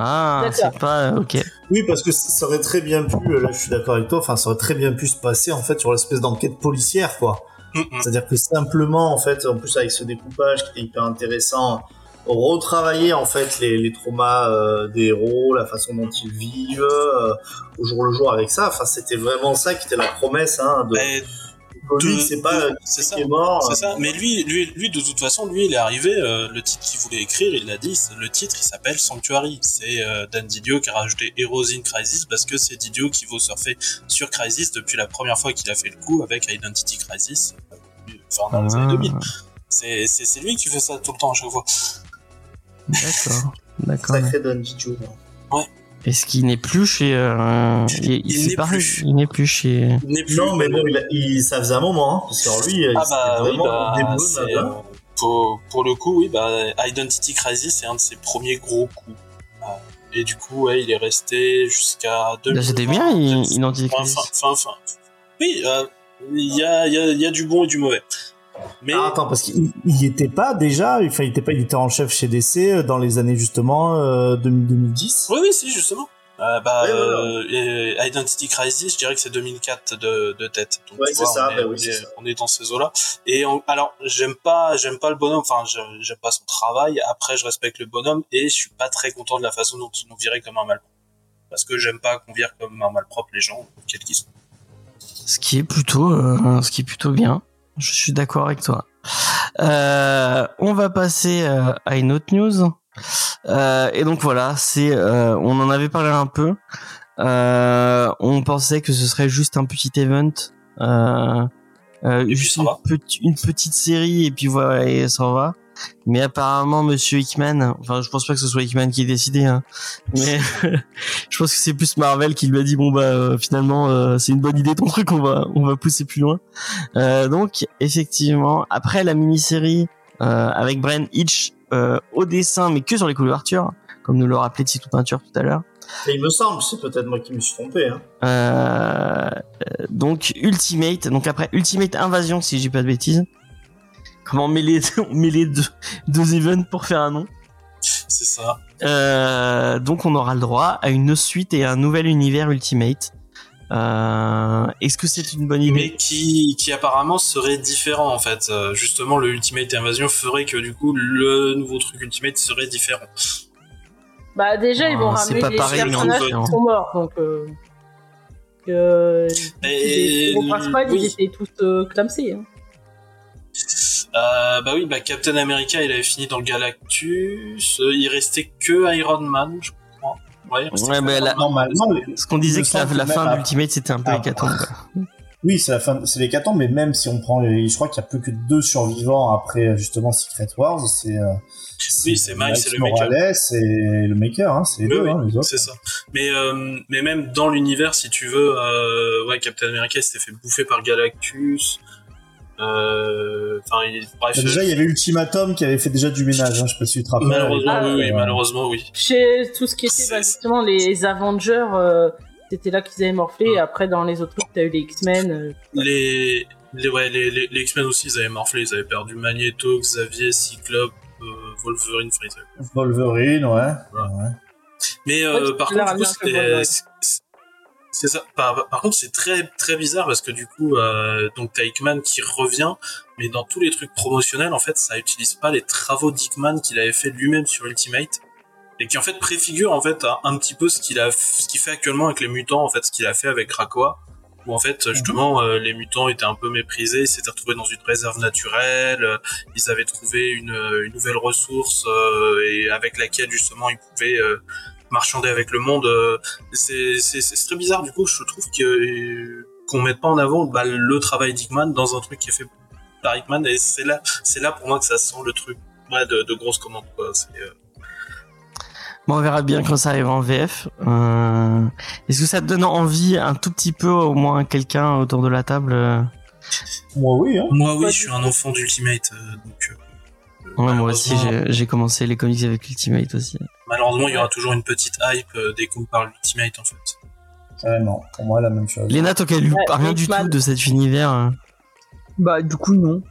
Ah, c'est pas. Ok. Oui, parce que ça aurait très bien pu, euh, là je suis d'accord avec toi, enfin ça aurait très bien pu se passer en fait sur l'espèce d'enquête policière quoi. Mm. C'est-à-dire que simplement en fait, en plus avec ce découpage qui était hyper intéressant, retravailler en fait les, les traumas euh, des héros, la façon dont ils vivent euh, au jour le jour avec ça. Enfin c'était vraiment ça qui était la promesse hein, de Mais de- c'est pas euh, c'est ça. qui est mort. C'est ça. Mais lui, lui, lui, de toute façon, lui, il est arrivé. euh, le titre qu'il voulait écrire, il l'a dit. Le titre, il s'appelle Sanctuary. C'est euh, Dan Didio qui a rajouté Heroes in Crisis parce que c'est Didio qui veut surfer sur Crisis depuis la première fois qu'il a fait le coup avec Identity Crisis. euh, Enfin, dans les années 2000. C'est, c'est, c'est lui qui fait ça tout le temps à chaque fois. D'accord. D'accord. Sacré Don Didio. Est-ce qu'il n'est plus chez. Euh... Il, il, Il c'est n'est plus. Il n'est plus chez. Il n'est plus. Non mais bon, il ça faisait un moment, hein, parce que lui, Ah bah oui, bah, euh, pour, pour le coup, oui, bah, Identity Crisis, c'est un de ses premiers gros coups. Euh, Et du coup, ouais, il est resté jusqu'à 2020. Bah, C'était bien, il, il en dit Fin, fin, fin, fin. Oui, euh, il y, a, il y, a, il y a du bon et du mauvais. Mais Ah, attends, parce qu'il il était pas déjà, enfin, il était pas éditeur en chef chez DC euh, dans les années justement euh, 2000 2010. oui, oui, si, justement. Euh, bah, Ouais, ouais, euh, et Identity Crisis, je dirais que c'est 2004 de, de tête. Donc, tu vois, ça, on, est, bah oui, on, est, ça. on est dans ces eaux-là. Et on- alors, j'aime pas, j'aime pas le bonhomme. Enfin, j'aime pas son travail. Après, je respecte le bonhomme et je suis pas très content de la façon dont ils nous viraient comme un malpropre. Parce que j'aime pas qu'on vire comme un malpropre les gens, quels qu'ils sont. Ce qui est plutôt, euh, ce qui est plutôt bien. Je suis d'accord avec toi. Euh, on va passer euh, à une autre news. Euh, et donc voilà, c'est, euh, on en avait parlé un peu. On pensait que ce serait juste un petit event juste ça une, une petite série et puis voilà et ça en va. Mais apparemment Monsieur Hickman, enfin je pense pas que ce soit Hickman qui ait décidé, hein, mais je pense que c'est plus Marvel qui lui a dit bon bah euh, finalement euh, c'est une bonne idée ton truc, on va on va pousser plus loin. Euh, donc effectivement après la mini-série euh, avec Brian Hitch euh, au dessin mais que sur les couvertures, comme nous le rappelait Tito Peinture tout à l'heure. Et il me semble, c'est peut-être moi qui me suis trompé. Hein. Euh, euh, donc Ultimate, donc après Ultimate Invasion si j'ai pas de bêtises. Comment mêler, on met les deux, deux events pour faire un nom. C'est ça. Euh, donc on aura le droit à une suite et un nouvel univers Ultimate. Euh, Est-ce que c'est une bonne idée? Mais qui, qui apparemment serait différent en fait. Justement, le Ultimate Invasion ferait que du coup le nouveau truc Ultimate serait différent. Bah déjà, ils vont Ah, c'est ramener pas les pareil, personnages qui sont morts, donc... Euh... Et- Au principal, oui. ils étaient tous euh, clamsés. Hein. Euh, bah oui, bah Captain America, il avait fini dans le Galactus. Euh, il restait que Iron Man, je crois. Ouais, il restait Ouais, que mais la- les- Ce qu'on disait que la, la fin d'Ultimate c'était un peu Ah. hécatombe. Oui, c'est la fin, c'est l'hécatombe, mais même si on prend, les- je crois qu'il y a plus que deux survivants après justement Secret Wars, c'est euh, Oui, c'est Miles et le Maker. Morales et le Maker, hein, c'est les Oui, deux, oui, hein, les autres. c'est ça. Mais euh, mais même dans l'univers, si tu veux, euh, ouais, Captain America s'était fait bouffer par Galactus. Euh, Enfin, il- bref. Bah, déjà, il y avait Ultimatum qui avait fait déjà du ménage, hein, je sais pas si tu te rappelles. malheureusement, Ah, oui, oui, euh, malheureusement, oui. Chez tout ce qui était C'est- bah, justement les Avengers, euh, c'était là qu'ils avaient morflé. Et après, dans les autres trucs, t'as eu les X-Men. euh, Les, les, ouais, les, les, les X-Men aussi, ils avaient morflé. Ils avaient perdu Magneto, Xavier, Cyclope, euh, Wolverine. avaient- Wolverine, ouais. Voilà. ouais. Mais Ouais, euh, contre, c'est ça. Par contre, c'est très très bizarre parce que du coup, euh, donc t'as Hickman qui revient, mais dans tous les trucs promotionnels, en fait, ça utilise pas les travaux d'Hickman qu'il avait fait lui-même sur Ultimate et qui en fait préfigure en fait un, un petit peu ce qu'il a, ce qu'il fait actuellement avec les mutants, en fait, ce qu'il a fait avec Krakoa. Où en fait, justement, euh, les mutants étaient un peu méprisés, ils s'étaient retrouvés dans une réserve naturelle, euh, ils avaient trouvé une, euh, une nouvelle ressource euh, et avec laquelle justement ils pouvaient euh, marchander avec le monde. euh, c'est c'est- c'est très bizarre du coup, je trouve que qu'on mette pas en avant bah, le travail d'Hickman dans un truc qui est fait par Hickman et c'est là c'est là pour moi que ça sent le truc ouais, de, de grosse commande quoi. C'est, euh, Bon, on verra bien quand ça arrivera en VF. Euh, Est-ce que ça te donne envie un tout petit peu, au moins quelqu'un autour de la table euh, Moi, oui, hein. Moi oui, je suis un enfant d'Ultimate euh, donc. euh, Ouais, moi aussi, j'ai commencé les comics avec Ultimate aussi. Malheureusement, il y aura toujours une petite hype euh, dès qu'on parle d'Ultimate en fait. Carrément. Pour moi, la même chose. Léna, toi qui lu Ouais, rien du tout de cet univers, euh, Bah, du coup, non.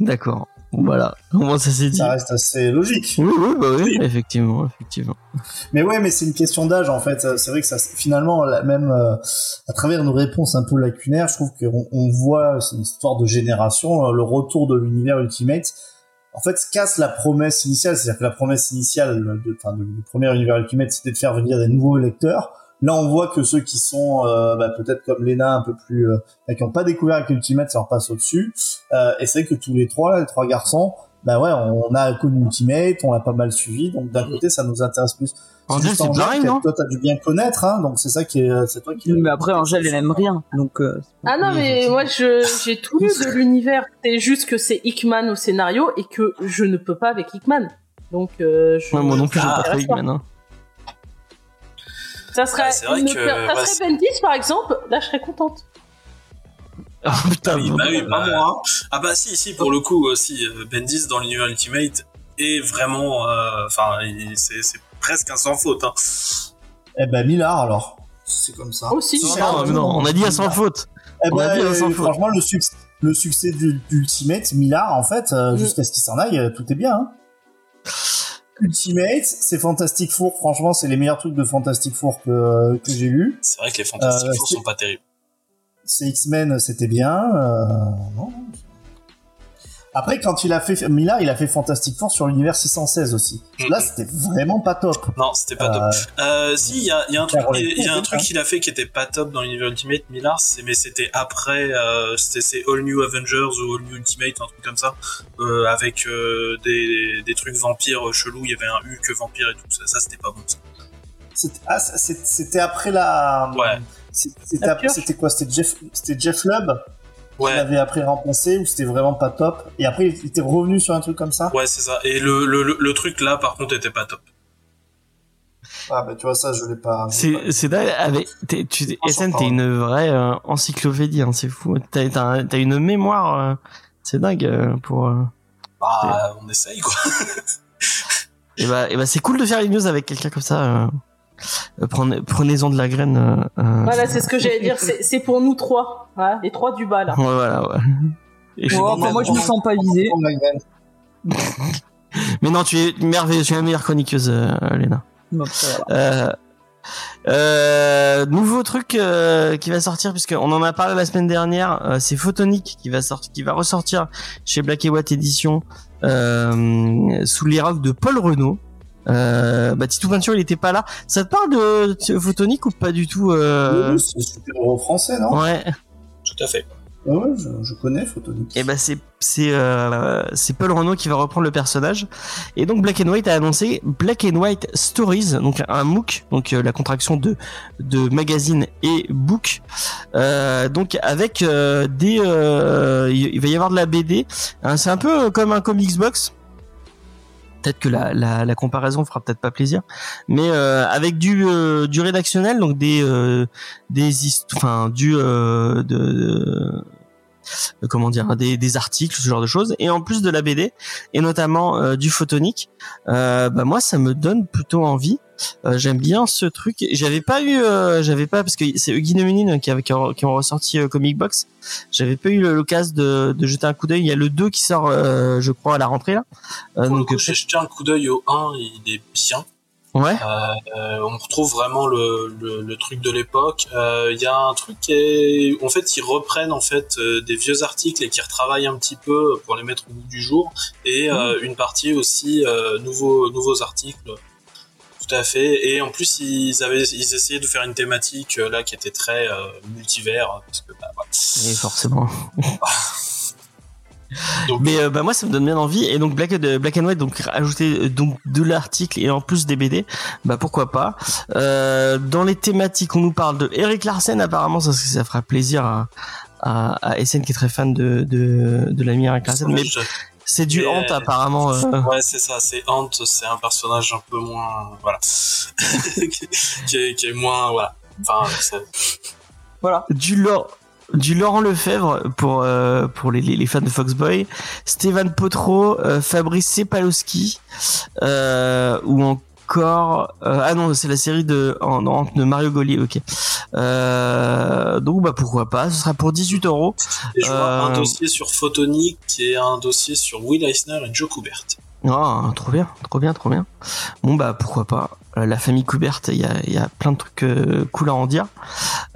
d'accord. Voilà, moins ça s'est dit. Ça reste assez logique. Oui, oui, bah oui, effectivement, effectivement. Mais ouais, mais c'est une question d'âge en fait. C'est vrai que ça, finalement, même euh, à travers nos réponses un peu lacunaires, je trouve qu'on on voit, c'est une histoire de génération, euh, le retour de l'univers Ultimate. En fait, casse la promesse initiale, c'est-à-dire que la promesse initiale de, enfin, du premier univers Ultimate, c'était de faire venir des nouveaux lecteurs. Là, on voit que ceux qui sont euh, bah, peut-être comme Lena, un peu plus, euh, bah, qui n'ont pas découvert avec Ultimate, ça leur passe au-dessus. Euh, et c'est vrai que tous les trois, là, les trois garçons, bah ouais, on a connu Ultimate, on l'a pas mal suivi, donc d'un côté, ça nous intéresse plus. Angèle, c'est pareil, que non Toi, t'as dû bien connaître, hein, donc c'est ça qui est, c'est toi qui. Mais après, Angèle, elle aime rien. Donc, euh, pas- Ah non, mais moi, je, j'ai tout lu de l'univers. C'est juste que c'est Hickman au scénario et que je ne peux pas avec Hickman. Donc, euh, je... Ouais, moi non plus, j'ai ça pas trop m'intéresse Hickman. Hein. Ça serait, Ah, vrai per- ça ouais, serait Bendis, par exemple, là, je serais contente. Ah putain, oui, bah oui, Pas bah, moi. hein. Ah bah si, si, pour le coup aussi, euh, Bendis dans l'univers Ultimate est vraiment, euh, enfin, c'est presque un sans faute. Hein. Eh ben, Millard, alors. C'est comme ça. Aussi. Non, C'est non, un mais non, on a dit à sans faute. Eh On a ben, dit, euh, franchement, le succès, le succès du, d'Ultimate, Millard, en fait, euh, Mm. jusqu'à ce qu'il s'en aille, euh, tout est bien, hein. Ultimate, c'est Fantastic Four, franchement, c'est les meilleurs trucs de Fantastic Four que, que j'ai lus. C'est vrai que les Fantastic Euh, Four sont pas terribles. C'est X-Men, c'était bien. euh, non. Après, quand il a fait Millard, il a fait Fantastic Four sur l'univers 616 aussi. Mhm. Là, c'était vraiment pas top. Non, c'était pas top. Euh, Euh, si, il y a, il y a un truc, y a un King, truc qu'il a fait qui était pas top dans l'univers Ultimate, Millard, c'est- mais c'était après, euh, c'était c'est All New Avengers ou All New Ultimate, un truc comme ça, euh, avec euh, des, des trucs vampires chelous, il y avait un Hulk vampire et tout ça, ça c'était pas bon. Ça. c'était ah, c'était après la. Ouais. C'était quoi? C'était Jeff, c'était Jeff Lubb? Ouais. qu'il avait après remplacé ou c'était vraiment pas top et après il était revenu sur un truc comme ça Ouais, c'est ça. Et le, le, le, le truc là, par contre, était pas top. ah bah tu vois ça je l'ai pas je l'ai pas- C'est c'est dingue. Avec, tu, Ah, SN, t'es ouais. une vraie euh, encyclopédie, hein, c'est fou. T'as t'as- t'as une mémoire, euh, c'est dingue euh, pour. euh, Bah, on essaye, quoi. Et bah, et bah c'est cool de faire les news avec quelqu'un comme ça. Euh, prenez- Prenez-en de la graine. euh, euh, Voilà, c'est ce que j'allais dire. C'est c'est pour nous trois, hein, les trois du bas là. Ouais, voilà, ouais. Et je- moi, je me sens pas visé. Mais non, tu es merveilleuse, tu es la meilleure chroniqueuse, euh, Léna. Euh, euh, nouveau truc euh, qui va sortir puisque on en a parlé la semaine dernière, euh, c'est Photonic qui va sortir, qui va ressortir chez Black and White Edition euh, sous les rocs de Paul Renault. Euh, bah Titou Peinture il était pas là. Ça te parle de, Photonic ou pas du tout euh... Oui, c'est super héros français non? Ouais. Tout à fait. Ouais, ouais, je, je connais Photonic. Et ben c'est c'est euh, c'est Paul Renault qui va reprendre le personnage. Et donc Black and White a annoncé Black and White Stories, donc un MOOC, donc euh, la contraction de de magazine et book. Euh, donc avec euh, des euh, il il va y avoir de la BD. Hein, c'est un peu comme un comics box. Peut-être que la, la, la comparaison fera peut-être pas plaisir, mais euh, avec du euh, du rédactionnel, donc des euh, des enfin du euh, de, comment dire des, des articles ce genre de choses. Et en plus de la BD et notamment euh, du photonique euh, bah moi ça me donne plutôt envie. Euh, j'aime bien ce truc. J'avais pas eu euh, j'avais pas parce que c'est Euguy Nomenine qui, avait- qui, ont, qui ont ressorti euh, Comic Box. J'avais pas eu l'occasion de, de jeter un coup d'œil. Il y a le 2 qui sort euh, je crois à la rentrée là. Euh, Pour donc j'ai jeté un coup d'œil au 1, il est bien. Ouais Euh, on retrouve vraiment le, le, le truc de l'époque. Euh, Il y a un truc qui est, en fait, ils reprennent en fait euh, des vieux articles et qui retravaillent un petit peu pour les mettre au goût du jour, et euh, une partie aussi euh, nouveaux nouveaux articles. Tout à fait. Et en plus, ils avaient, ils essayaient de faire une thématique euh, là qui était très euh, multivers, parce que bah, et forcément Donc, Mais euh, bah moi ça me donne bien envie. Et donc Black, de Black and White donc ajouter euh, donc de l'article et en plus des BD bah pourquoi pas. Euh, dans les thématiques on nous parle de Eric Larsen apparemment ça ça fera plaisir à à, à SN qui est très fan de de, de l'ami Eric Larsen. Mais c'est du Et- hante apparemment euh, Ouais, c'est ça, c'est Ant, c'est un personnage un peu moins, voilà, qui, est, qui est moins, voilà. Enfin, Voilà. du Laurent du Laurent Lefebvre pour euh, pour les, les, les fans de Foxboy, Stéphane Potro, euh, Fabrice Sepalowski euh, ou encore euh, ah non c'est la série de non, de Mario Goli ok euh, donc bah pourquoi pas ce sera pour 18 euros Et je vois un Euh, dossier sur Photonic est un dossier sur Will Eisner et Joe Kubert. Ah, trop bien, trop bien, trop bien. Bon bah pourquoi pas. Euh, la famille couverte, il y a, il y a plein de trucs euh, cool à en dire.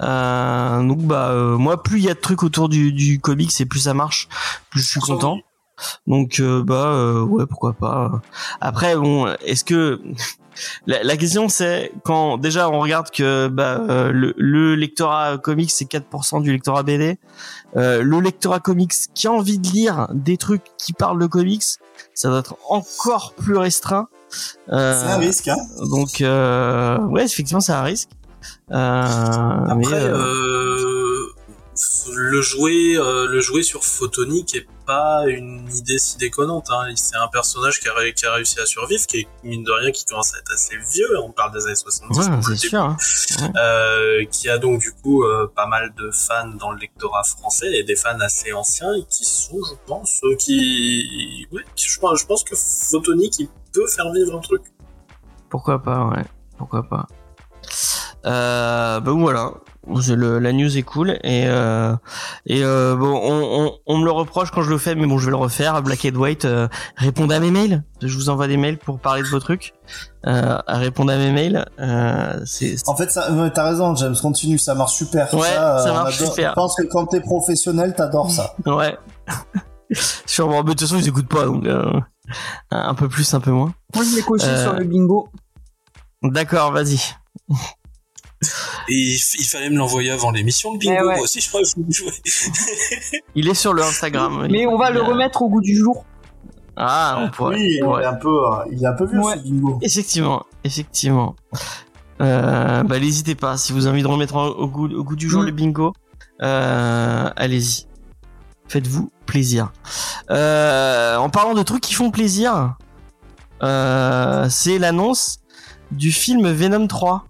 Euh, donc bah euh, moi plus il y a de trucs autour du, du comics et plus ça marche, plus je suis content. Donc bah euh, ouais pourquoi pas. Après bon est-ce que la, la question c'est quand déjà on regarde que bah, euh, le, le lectorat comics c'est 4% du lectorat BD, euh, le lectorat comics qui a envie de lire des trucs qui parlent de comics, ça doit être encore plus restreint. Euh, C'est un risque, hein. donc euh, ouais effectivement c'est un risque. Euh, mais, Après, euh, euh, le jouer, euh, le jouer sur Photonic est pas une idée si déconnante. Hein. C'est un personnage qui a, ré- qui a réussi à survivre, qui est mine de rien qui commence à être assez vieux. On parle des années 70. ouais, pour le c'est sûr. hein. euh, qui a donc du coup euh, pas mal de fans dans le lectorat français et des fans assez anciens et qui sont, je pense, qui, ouais, je, pense, je pense que Photonic il peut faire vivre un truc. Pourquoi pas, ouais. Pourquoi pas. Euh, bah voilà. Le- la news est cool et euh, et euh, bon on, on, on me le reproche quand je le fais mais bon je vais le refaire Black and White euh, répondez à mes mails je vous envoie des mails pour parler de vos trucs euh, répondre à mes mails euh, c'est En fait, ça, ouais, t'as raison, James, continue, ça marche super. Ouais, ça, marche adore- super. Je pense que quand t'es professionnel, t'adores ça. ouais sûrement mais de toute façon ils écoutent pas donc euh, un peu plus un peu moins Moi, je l'ai coché Euh, sur le bingo. d'accord vas-y Et il, il fallait me l'envoyer avant l'émission, le bingo. Eh ouais. Moi aussi, je crois que je jouer. il est sur le Instagram Mais on va le remettre au goût du jour. ah on pourrait Oui, il Ouais. est un peu, euh, il est un peu vieux Ouais. ce bingo. Effectivement, effectivement. Euh, bah, n'hésitez pas si vous avez envie de remettre au au goût, au goût du jour Mm. le bingo. Euh, allez-y. Faites-vous plaisir. Euh, en parlant de trucs qui font plaisir, euh, c'est l'annonce du film Venom 3.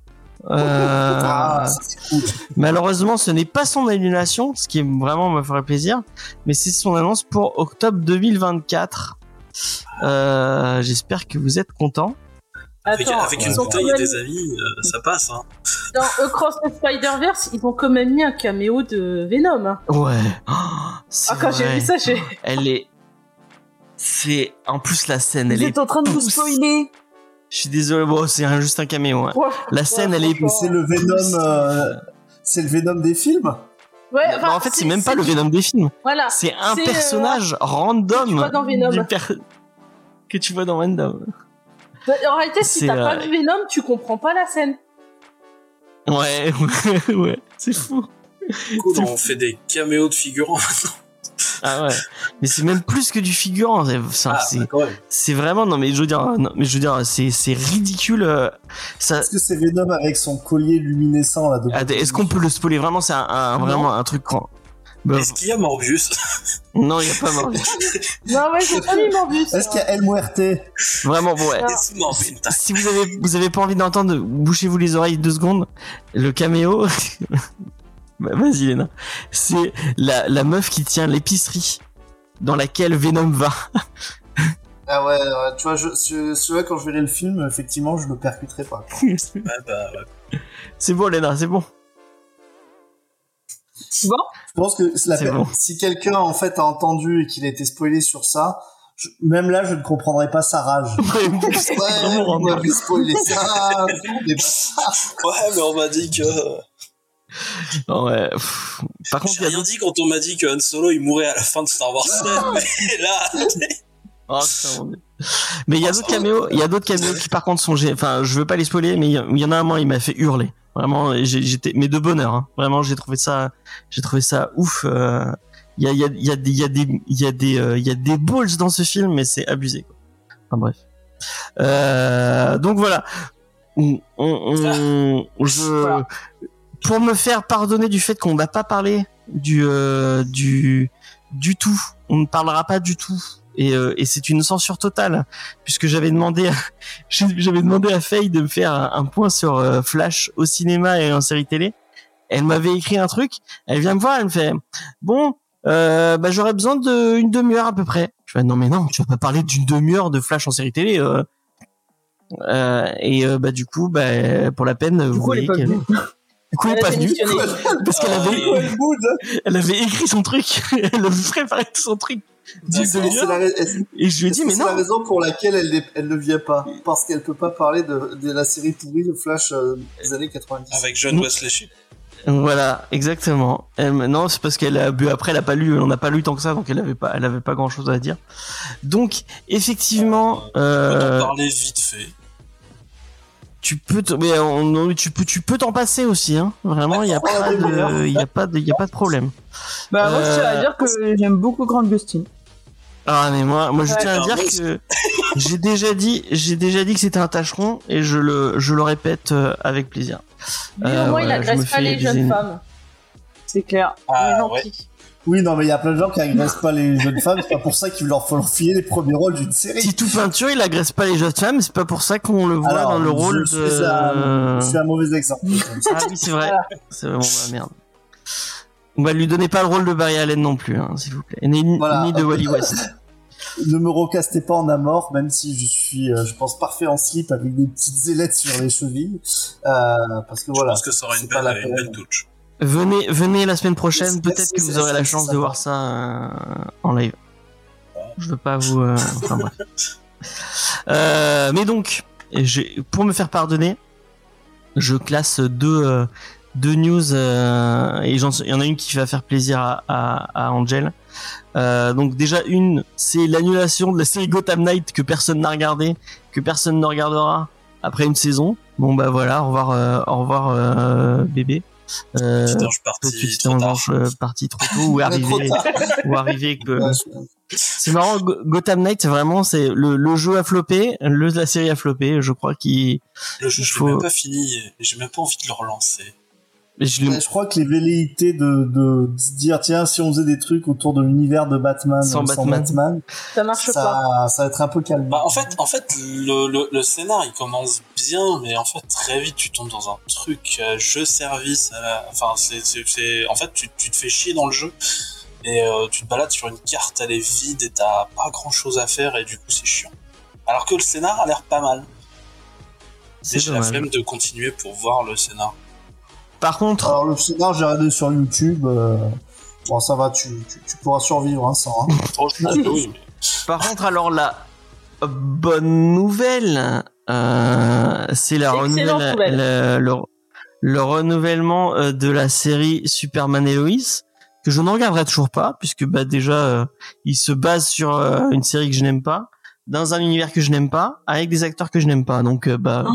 Euh, Ah, cool. malheureusement, ce n'est pas son annulation, ce qui vraiment me ferait plaisir, mais c'est son annonce pour octobre 2024. Euh, J'espère que vous êtes contents. Avec, Attends, avec une bouteille quand et même- des amis, euh, ça passe. Hein. Dans Across the Spider-Verse, ils ont quand même mis un caméo de Venom. hein. Ouais. Oh, Ah, quand j'ai vu ça, j'ai. Elle est. C'est. En plus, la scène, elle Vous est. êtes en train de vous pousse. spoiler. Je suis désolé, bon, c'est juste un caméo. hein. Ouais, La scène, elle est. C'est le Venom, euh, c'est le Venom des films. Ouais, Non, en fait, c'est même pas le Venom des films. Voilà. C'est un euh, personnage random. que tu vois dans Venom. du per- Que tu vois dans Venom. En réalité, si t'as pas euh, vu Venom, tu comprends pas la scène. Ouais, ouais, ouais. C'est fou. Cool, on fait des caméos de figurants. Ah ouais. Mais c'est même plus que du figurant. C'est- Ah. C'est vraiment. Non, mais je veux dire, non, mais je veux dire, c'est c'est ridicule. euh, Ça. Est-ce que c'est Venom avec son collier luminescent là Attends, Est-ce qu'on peut le spoiler? Vraiment, c'est un, vraiment un truc grand. Bah, Est-ce qu'il y a Morbius? Non, il y a pas mort. Non, ouais, j'ai pas mis Morbus. Est-ce qu'il y a El Muerte Vraiment, bon, ouais. Ah. Si vous avez, vous avez pas envie d'entendre, bouchez-vous les oreilles deux secondes. Le caméo, Bah, vas-y Léna, c'est la, la meuf qui tient l'épicerie dans laquelle Venom va. Ah ouais, ouais, tu vois, je, ce- celui-là quand je verrai le film, effectivement, je le percuterai pas. Ouais, bah, ouais. c'est bon Léna, c'est bon. Bon, Je pense que la C'est per- bon. si quelqu'un en fait a entendu et qu'il a été spoilé sur ça, je- même là, je ne comprendrais pas sa rage. Ouais, vous m'avez spoilé ça, pas ça. Ouais, mais on m'a dit que. Ouais. pff. Par contre, J'ai rien dit quand on m'a dit que Han Solo il mourait à la fin de Star Wars 7, mais là. Oh, putain, mon Dieu. mais il y a d'autres caméos, il y a d'autres caméos qui par contre sont, gé- enfin, je veux pas les spoiler, mais il y, en a un moi, il m'a fait hurler. Vraiment, j'étais, mais de bonheur. Hein. Vraiment, j'ai trouvé ça, j'ai trouvé ça ouf. euh, Il y a, il y a, il y a des, il y a des, il y a des, euh, il y a des balls dans ce film, mais c'est abusé. Quoi. Enfin bref. Euh, donc voilà. On, on, on- je, Voilà. Pour me faire pardonner du fait qu'on va pas parler du, euh, du, du tout. On ne parlera pas du tout. Et, euh, et c'est une censure totale, puisque j'avais demandé, à, j'avais demandé à Faye de me faire un, point sur euh, Flash au cinéma et en série télé. Elle m'avait écrit un truc. Elle vient me voir, elle me fait, bon, euh, bah j'aurais besoin d'une demi-heure à peu près. Je fais non mais non, tu vas pas parler d'une demi-heure de Flash en série télé. Euh. Euh, et euh, bah du coup, bah pour la peine, du vous coup, voyez du coup, elle pas venue parce qu'elle avait, Oh, El Mood. elle avait écrit son truc, elle avait préparé tout son truc Et c'est la, Et je lui ai dit mais c'est la non. raison pour laquelle elle, elle ne vient pas? Parce qu'elle peut pas parler de, de la série pourrie de Flash euh, des années 90. Avec John Wesley Shipp. Voilà, exactement. Elle me- non, c'est parce qu'elle a bu après, elle a pas lu, on n'a pas lu tant que ça, donc elle avait pas, elle avait pas grand chose à dire. Donc, effectivement, On euh, en parler vite fait. Tu peux, te- mais on- on- tu peux, tu peux t'en passer aussi, hein. Vraiment, il y a pas de, il y a pas de, il y a pas de problème. Bah, moi, je tiens à Euh, dire que j'aime beaucoup Grant Gustin. Ah mais moi, moi je Ouais, tiens à dire que j'ai déjà dit, j'ai déjà dit que c'était un tâcheron et je le, je le répète euh, avec plaisir. Euh, au moins, il voilà, agresse pas les jeunes femmes. C'est clair. Il est Ah, ouais. Oui, non, mais il y a plein de gens qui agressent pas les jeunes femmes. C'est pas pour ça qu'il leur faut leur filer les premiers rôles d'une série. Si tout peinture, il agresse pas les jeunes femmes, c'est pas pour ça qu'on le voit Alors, dans le rôle je de. Suis un, je mauvais exemple. Ah oui, c'est vrai. C'est vraiment bah, merde. On va lui donner pas le rôle de Barry Allen non plus, hein, s'il vous plaît. Ni, Voilà. ni de Wally West. ne me recastez pas en amour, même si je suis, euh, je pense, parfait en slip avec des petites ailettes sur les chevilles. Euh, parce que Je voilà. pense que ça aura c'est une belle, une belle touche. Venez, venez la semaine prochaine. Peut-être que vous aurez la chance de voir ça euh, en live. Je veux pas vous. euh, enfin bref. Euh, mais donc, pour me faire pardonner, je classe deux, deux news euh, et il y en a une qui va faire plaisir à, à, à Angel. Euh, donc déjà une, c'est l'annulation de la série Gotham Knight que personne n'a regardé, que personne ne regardera après une saison. Bon bah voilà, au revoir, euh, au revoir euh, bébé. Euh, petite trop tard. euh, partie trop tôt ou arrivé ou arrivé que c'est marrant Go- Gotham Knight vraiment c'est le, le jeu a floppé le la série a floppé je crois qu'il Le jeu, je l'ai faut- même pas fini. et J'ai même pas envie de le relancer. Mais je l'ai- Ouais, je crois que les velléités de, de se dire tiens si on faisait des trucs autour de l'univers de Batman Sans euh, Batman. Ça marche pas. ça, ça va être un peu calme. Bah, en fait, en fait, le, le, le scénar il commence bien, mais en fait très vite tu tombes dans un truc euh, jeu service. Enfin, c'est, en fait tu, tu te fais chier dans le jeu et euh, tu te balades sur une carte, elle est vide et t'as pas grand chose à faire et du coup c'est chiant. Alors que le scénar a l'air pas mal. C'est j'ai la flemme de continuer pour voir le scénar. Par contre, Alors le scénar j'ai regardé sur YouTube. euh, Bon ça va, tu, tu, tu pourras survivre hein, sans. hein. Oh, oui, mais par contre, alors la bonne nouvelle, euh, c'est la renouvelle- nouvelle. le, le- le renouvellement euh, de la série Superman et Lois que je ne regarderai toujours pas puisque bah déjà euh, il se base sur euh, une série que je n'aime pas dans un univers que je n'aime pas avec des acteurs que je n'aime pas donc euh, bah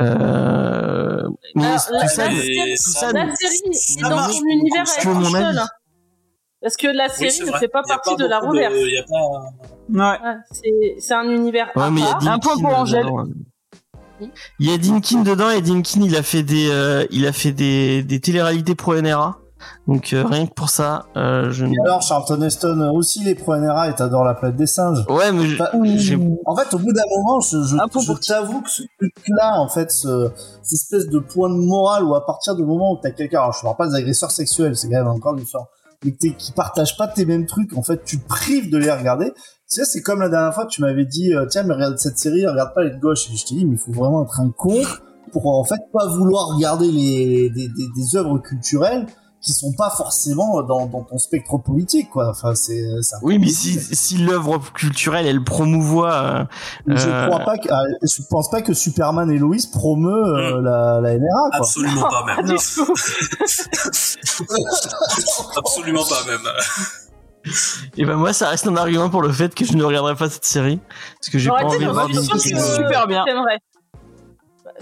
euh, mais Alors, tout la- ça la- tout ça- La série est ça dans marche son univers avis. hein. Parce que la série c'est ne fait pas partie de la y a pas... Ouais. Ouais, c'est- un univers Ouais, à mais il y a part. Dinkin Un point pour Angèle. dedans. Il y a Dinkin dedans et Dinkin il a fait des euh, il a fait des des téléréalités pro NRA. Donc euh, rien que pour ça, euh, je Et alors Charlton Heston euh, aussi les pro NRA et t'adores la planète des singes. Ouais, mais je- Enfin, j'ai- En fait, au bout d'un moment, je, je, peu je t'avoue que ce truc-là, en fait, ce, cette espèce de point de morale où à partir du moment où t'as quelqu'un, alors je parle pas des agresseurs sexuels, c'est quand même encore différent, mais qui partagent pas tes mêmes trucs, en fait, tu te prives de les regarder. Tu sais, c'est comme la dernière fois que tu m'avais dit, euh, tiens, mais regarde cette série, regarde pas les de gauche. Et je t'ai dit, mais il faut vraiment être un con pour, en fait, pas vouloir regarder les, des, des, des œuvres culturelles qui sont pas forcément dans, dans ton spectre politique, quoi. Enfin, c'est, oui, mais si si l'œuvre culturelle elle promouvoit euh, Je Euh, crois pas que, ah, je pense pas que Superman et Lois promeut euh, la, la NRA, quoi. Absolument pas même. Absolument pas même. et ben moi ça reste un argument pour le fait que je ne regarderai pas cette série parce que j'ai pas envie de voir que super bien.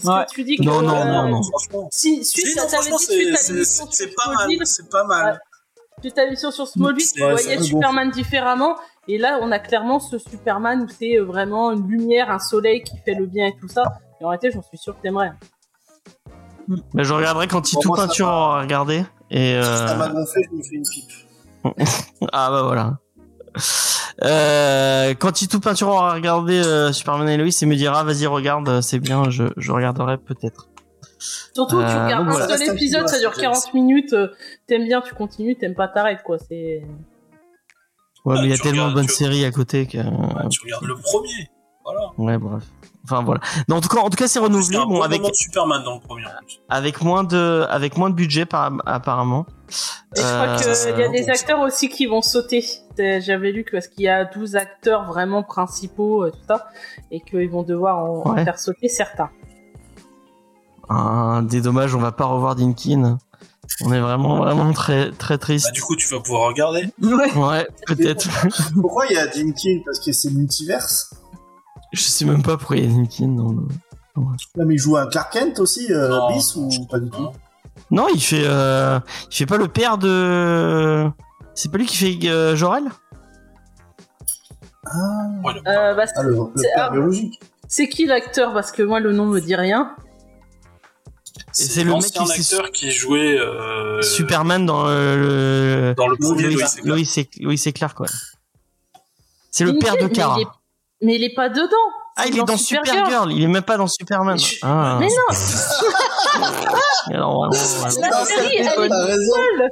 Ouais. que tu dis que Non, non, euh, non, non. Franchement. Si, suite Si, à ta franchement, c'est- à pas mal. C'est pas mal. suite à l'émission sur Smallville, tu voyais Superman différemment. Et là, on a clairement ce Superman où c'est euh, vraiment une lumière, un soleil qui fait le bien et tout ça. Et en réalité, j'en suis sûr que t'aimerais. Mais je regarderai quand moi, ça Peinture aura regardé et euh... Ça m'a gonflé, je me fais une pipe. Ah bah voilà. Euh, quand Titou Peinture aura regardé euh, Superman et Lois et me dira vas-y regarde euh, c'est bien je, je regarderai peut-être. Surtout tu Euh, regardes donc un voilà. seul épisode, ça dure 40 minutes. euh, T'aimes bien, tu continues, t'aimes pas, t'arrêtes quoi. C'est. Ouais mais il y a tu tellement de bonnes tu- séries à côté que Ouais, tu regardes le premier. Voilà. ouais bref. Enfin voilà. Non, en tout cas en tout cas c'est renouvelé un bon bon avec de Superman dans le premier. avec moins de avec moins de budget par, apparemment. Et je crois Euh, qu'il y a des bon, acteurs aussi qui vont sauter. C'est- J'avais lu que parce qu'il y a 12 acteurs vraiment principaux, euh, tout ça, et qu'ils vont devoir en, faire sauter certains. Un des dommages on va pas revoir Dinkin. On est vraiment vraiment très très triste. Bah, du coup, tu vas pouvoir regarder. Ouais. Ouais peut-être. Pourquoi il y a Dinkin? Parce que c'est multiverse? Je sais même pas pourquoi il y a dans le. Là, mais il joue un Clark Kent aussi, euh, Non, bis ou pas du tout Non. Non, il fait, euh, il fait pas le père de. C'est pas lui qui fait euh, Jorel? Ah, Euh, bah, ah, le, le c'est- père ah, biologique. c'est qui l'acteur? Parce que moi, le nom me dit rien. c'est c'est le mec l'ancien qui s'est- acteur qui jouait euh, Superman dans le. dans le premier Lois et Clark. Lois et- Lois et Clark, quoi. C'est le père de mais Kara. il est- Mais il est pas dedans. Ah, il est dans Supergirl. Il est même pas dans Superman. Je- Ah. Mais non, Alors, vraiment, La Non, série, elle est seule.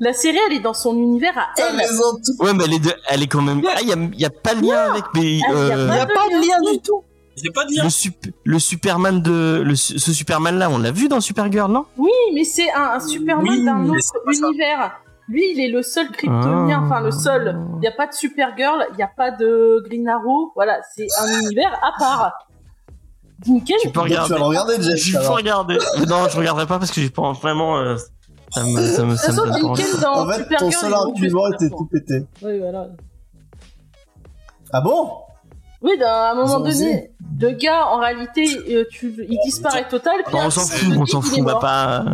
La série, elle est dans son univers à elle. raison. tout- Ouais, mais elle est, de- elle est quand même. Ah, il y y a pas de lien avec. Mais, Ah, il y a euh, Il n'y a pas de lien du tout. Il n'y a pas de lien. le, sup- le Superman de. Le, ce Superman là, on l'a vu dans Supergirl, non? Oui, mais c'est un, un Superman Oui, d'un autre ça. Lui, il est le seul kryptonien, Ah. enfin le seul. Il n'y a pas de Supergirl, il n'y a pas de Green Arrow. Voilà, c'est un univers à part. Dinkin, Tu peux Donc, tu regarder. vas regarder, Jeff. faut alors. regarder. Non, je regarderai pas parce que j'ai pas vraiment. euh, ça me, ça me, de ça toute me dans En fait, ton Supergirl, seul ils vont tuer argument était tout pété. Oui, voilà. Ah bon? Oui, d'un- à un moment Ils donné, le gars, en réalité, euh, tu, il disparaît total. Puis Bon, on s'en tu fout, on s'en fout, on va pas.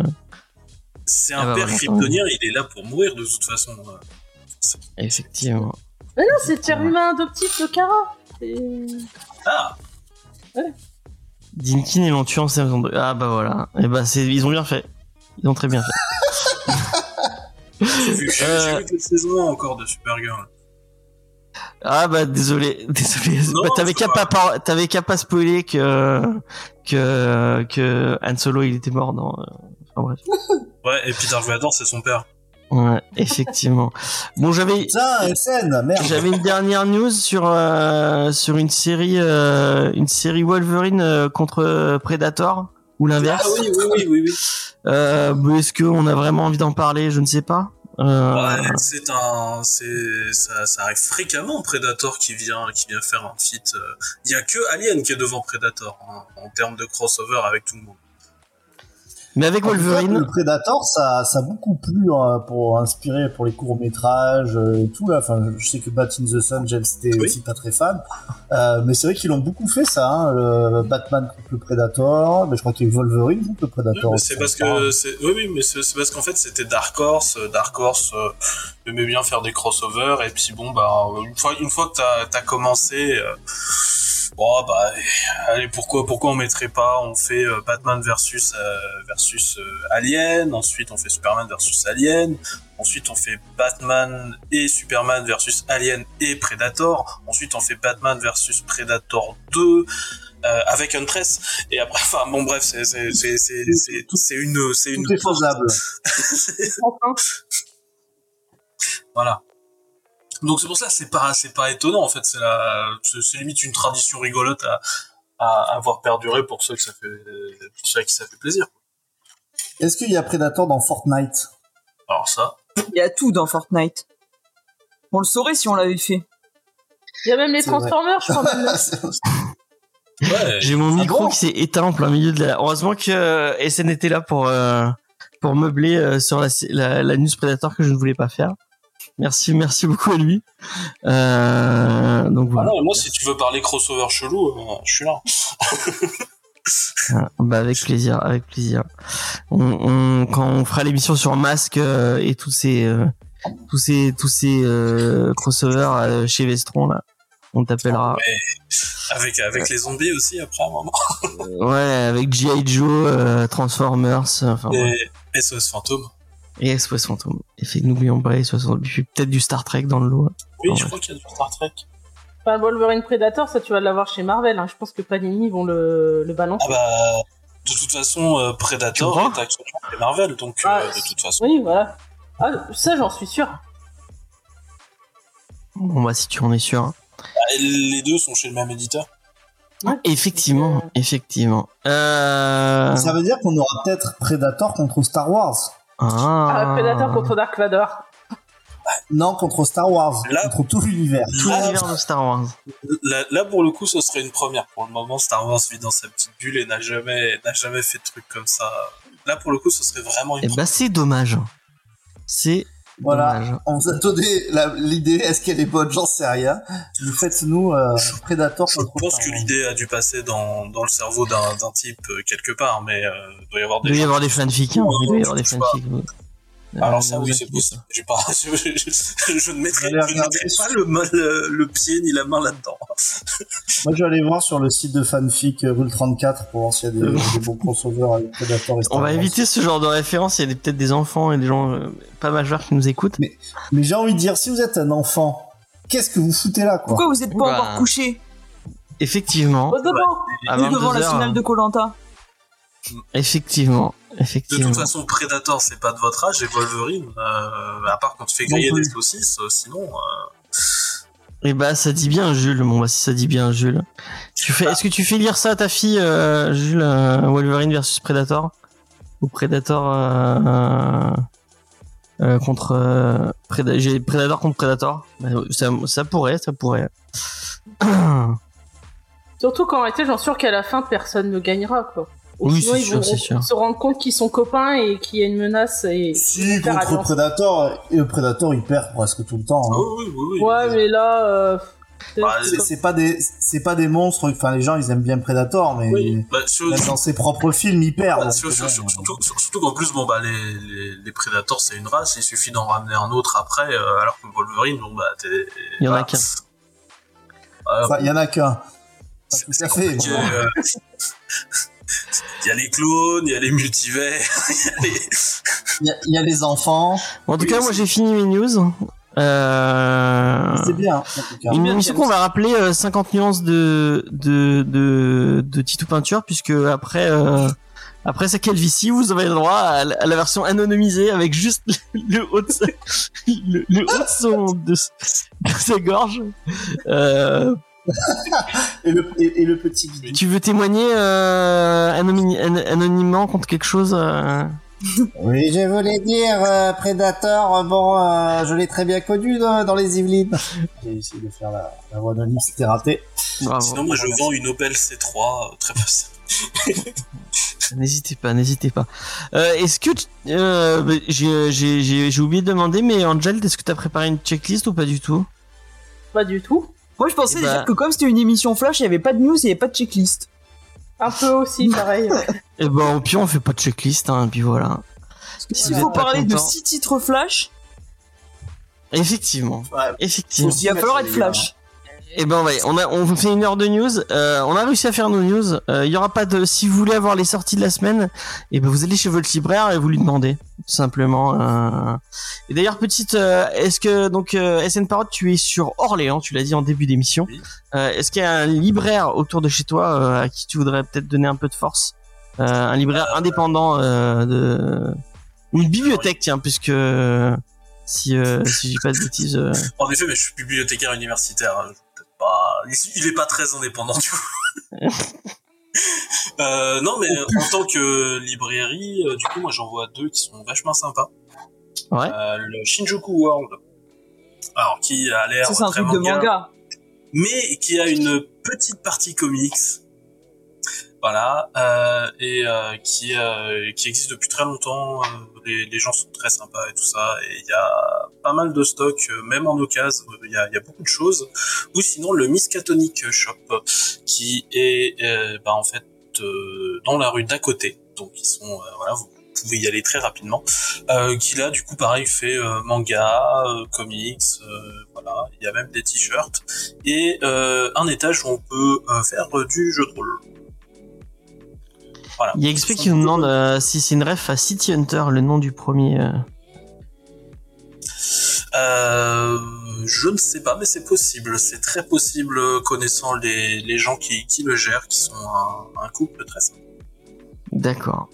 C'est Ah un bah père kryptonien, il est là pour mourir de toute façon. Effectivement. Mais non, c'est le père humain adoptif de Kara. C'est- Ah, Dinkin et l'ont tué en saison 2. Ah bah voilà. Et bah c'est, ils ont bien fait. Ils ont très bien fait. J'ai vu, Euh. vu la saison 1 encore de Supergirl. Ah bah désolé, désolé. Bah, t'avais qu'à pas pas, t'avais qu'à pas spoiler que que que Han Solo il était mort dans. Enfin bref. Ouais, et puis Dark Vador, c'est son père. Ouais, effectivement. Bon, j'avais Putain, SN, merde. j'avais une dernière news sur euh, sur une série euh, une série Wolverine euh, contre Predator ou l'inverse. Ah oui, oui, oui, oui, oui. Euh, mais est-ce qu'on a vraiment envie d'en parler? Je ne sais pas. Euh, Ouais, c'est un, c'est, ça, ça arrive fréquemment Predator qui vient, qui vient faire un feat. Il y a que Alien qui est devant Predator hein, en termes de crossover avec tout le monde. Mais avec cas, Wolverine, le Predator, ça, ça a beaucoup plu hein, pour inspirer pour les courts métrages euh, et tout là. Enfin, je sais que Bat in the Sun, James était Oui. aussi pas très fan, euh, mais c'est vrai qu'ils l'ont beaucoup fait ça. Hein, le Batman contre le Predator, mais je crois qu'il y a eu Wolverine contre le Oui, Predator. mais aussi, c'est ça parce que c'est, oui, oui, mais c'est, c'est parce qu'en fait c'était Dark Horse. euh, Dark Horse euh, aimait bien faire des crossovers et puis bon bah une fois, une fois que t'as, t'as commencé, euh, bon bah allez pourquoi, pourquoi on mettrait pas On fait euh, Batman versus euh, versus euh, Alien, ensuite on fait Superman versus Alien. Ensuite, on fait Batman et Superman versus Alien et Predator. Ensuite, on fait Batman versus Predator 2 euh, avec Huntress. Et après, enfin bon, bref, c'est c'est c'est c'est une c'est une Tout est porte. faisable. Enfin, Voilà. Donc c'est pour ça, c'est pas c'est pas étonnant en fait. C'est la c'est limite une tradition rigolote à à avoir perduré pour ceux que ça fait pour ceux à qui ça fait plaisir. Est-ce qu'il y a Predator dans Fortnite? Alors ça. Il y a tout dans Fortnite. On le saurait si on l'avait fait. il y a même les. Transformers, je crois même. Ouais. j'ai mon Ah micro bon qui s'est éteint en plein milieu de la. Heureusement que euh, SN était là pour euh, pour meubler euh, sur la, la la news Predator que je ne voulais pas faire. Merci, merci beaucoup à lui. Euh, donc Ah voilà. moi si tu veux parler crossover chelou, euh, je suis là. Ah, Bah avec plaisir, avec plaisir. On, on- quand on fera l'émission sur Masque euh, et tous ces euh, tous ces tous ces euh, crossovers euh, chez Vestron là, on t'appellera. Avec avec les zombies aussi après un moment. Ouais, avec GI Joe, euh, Transformers, enfin et SOS Fantôme. Et fait n'oublions pas SOS Fantôme. Puis peut-être du Star Trek dans le lot. Oui, Ah je crois qu'il y a du Star Trek. Enfin, Wolverine Predator, ça tu vas l'avoir chez Marvel. Hein. Je pense que Panini vont le, le balancer. Ah bah de toute façon euh, Tu Predator est actuellement chez Marvel donc euh, Ah, de toute façon. Oui, voilà. Ah, ça j'en suis sûr. Bon bah si tu en es sûr. hein. Bah, Les deux sont chez le même éditeur. Effectivement, effectivement. Euh... Ça veut dire qu'on aura peut-être Predator contre Star Wars. Ah, Predator contre Dark Vador. Non, contre Star Wars, Là- contre tout l'univers. tout l'univers de Star Wars. Là, là, pour le coup ce serait une première. Pour le moment Star Wars vit dans sa petite bulle et n'a jamais n'a jamais fait de trucs comme ça. Là pour le coup ce serait vraiment une Et bah c'est dommage. C'est Voilà. dommage. On vous a donné la- l'idée, est-ce qu'elle est bonne? J'en sais rien. Vous faites-nous euh, Predator Je pense que l'idée a dû passer dans, dans le cerveau d'un d'un type euh, quelque part, mais euh, il doit y avoir Il des doit y avoir des fanfics. hein. Il doit y avoir des fanfics. Oui. Alors Euh, ça oui vous c'est possible. Pas, je, je- je ne mettrai, pas le, mal- le, le pied ni la main là-dedans. Moi, je vais aller voir sur le site de fanfic euh, Rule 34 pour voir s'il y a des, des bons crossovers avec Predator et Star On va Wars. éviter ce genre de référence. Il y a peut-être des enfants et des gens euh, pas majeurs qui nous écoutent. Mais j'ai envie de dire, si vous êtes un enfant, qu'est-ce que vous foutez là, quoi? Pourquoi vous êtes pas encore couché? Effectivement, Au devant la 22h, finale de Colanta effectivement, De toute façon, Predator c'est pas de votre âge et Wolverine, euh, à part quand tu fais griller des saucisses, euh, sinon. euh, Et bah ça dit bien Jules. Bon bah si ça dit bien Jules. Tu fais. Est-ce que tu fais lire ça à ta fille, euh, Jules, euh, Wolverine versus Predator? Ou Predator euh, euh, contre euh, Preda- j'ai Predator contre Predator? Bah, ça, ça pourrait, ça pourrait. Surtout qu'en réalité, j'en suis sûr qu'à la fin, personne ne gagnera, quoi. Ou Oui, sinon, c'est ils sûr, vont c'est sûr. se rendre compte qu'ils sont copains et qu'il y a une menace et Si, ils contre. Predator, et le Predator, il perd presque tout le temps. hein. oh, oui, oui, oui. Ouais, mais là, euh, Bah, C'est- C'est pas des, c'est pas des monstres. Enfin, les gens, ils aiment bien Predator, mais Oui, bah, sur- même dans ses propres films, il perd. Bah, sur- sur- bon, sur- surtout sur- surtout qu'en plus, bon, bah, les, les, les Predators, c'est une race, il suffit d'en ramener un autre après, euh, alors que Wolverine, bon, bah, t'es. Il y en a qu'un. Enfin, il y en a qu'un. C'est- compliqué, euh, Il y a les clones, il y a les multivers, il y a les... Il y, a- il y a les enfants. Bon, en tout Oui, cas, moi j'ai fini mes news. Euh... C'est bien, en tout cas. Bien, qu'on va rappeler euh, 50 nuances de de de, de Titou Peinture puisque après euh, après sa calvitie vous avez le droit à, la- à la version anonymisée avec juste le haut de sa, le, le haut de son de, de sa gorge. Euh, Et le, et, et le petit bidou. tu veux témoigner euh, anonymement contre quelque chose euh? Oui, je voulais dire, euh, Predator, bon, euh, je l'ai très bien connu dans, dans les Yvelines. J'ai essayé de faire la, la voix anonyme, c'était raté. Bravo. Sinon, moi, je vends une Opel C3, euh, très possible. N'hésitez pas, n'hésitez pas. Euh, est-ce que tu- euh, bah, j'ai j'ai j'ai j'ai oublié de demander mais Angel, est-ce que t'as préparé une checklist ou pas du tout? Pas du tout. Moi, je pensais déjà bah- que comme c'était une émission flash, il y avait pas de news, il y avait pas de checklist. Un peu aussi, pareil. ouais. Eh ben, au pire, on fait pas de checklist, hein, et puis voilà. S'il vous faut parler de content. six titres flash, Effectivement. Ouais. Effectivement. Il va falloir être gars. flash. Eh ben, ouais, on a, on fait une heure de news. Euh, on a réussi à faire nos news. Euh, Il y aura pas de, si vous voulez avoir les sorties de la semaine, eh ben, vous allez chez votre libraire et vous lui demandez, tout simplement. euh. Et d'ailleurs, petite, euh, est-ce que, donc, euh, SN Parrot, tu es sur Orléans, tu l'as dit en début d'émission. Oui. Euh, est-ce qu'il y a un libraire autour de chez toi, euh, à qui tu voudrais peut-être donner un peu de force? Euh, un libraire indépendant, euh, de, ou une bibliothèque, tiens, puisque, euh, si, euh, si j'ai pas de bêtises, euh, En effet, mais je suis bibliothécaire universitaire. hein, pas... Il est pas très indépendant, du coup. euh, non, mais en tant que librairie, euh, du coup, moi, j'en vois deux qui sont vachement sympas. Ouais. Euh, le Shinjuku World. Alors, qui a l'air c'est un très truc de manga. mais qui a une petite partie comics. Voilà, euh, et euh, qui euh, qui existe depuis très longtemps. euh, les, les gens sont très sympas et tout ça, et il y a pas mal de stock, euh, même en occasion. Il y a, y a beaucoup de choses. Ou sinon le Miskatonic Shop, qui est euh, bah, en fait dans la rue d'à côté. Donc ils sont voilà, vous pouvez y aller très rapidement. Euh, qui là du coup pareil fait euh, manga, euh, comics, voilà. Il y a même des t-shirts et un étage où on peut faire du jeu de rôle. Voilà. Il y a XP qui nous demande euh, si c'est une ref à City Hunter, le nom du premier. euh. Euh, je ne sais pas, mais c'est possible. C'est très possible, connaissant les, les gens qui, qui le gèrent, qui sont un, un couple très sympa. D'accord.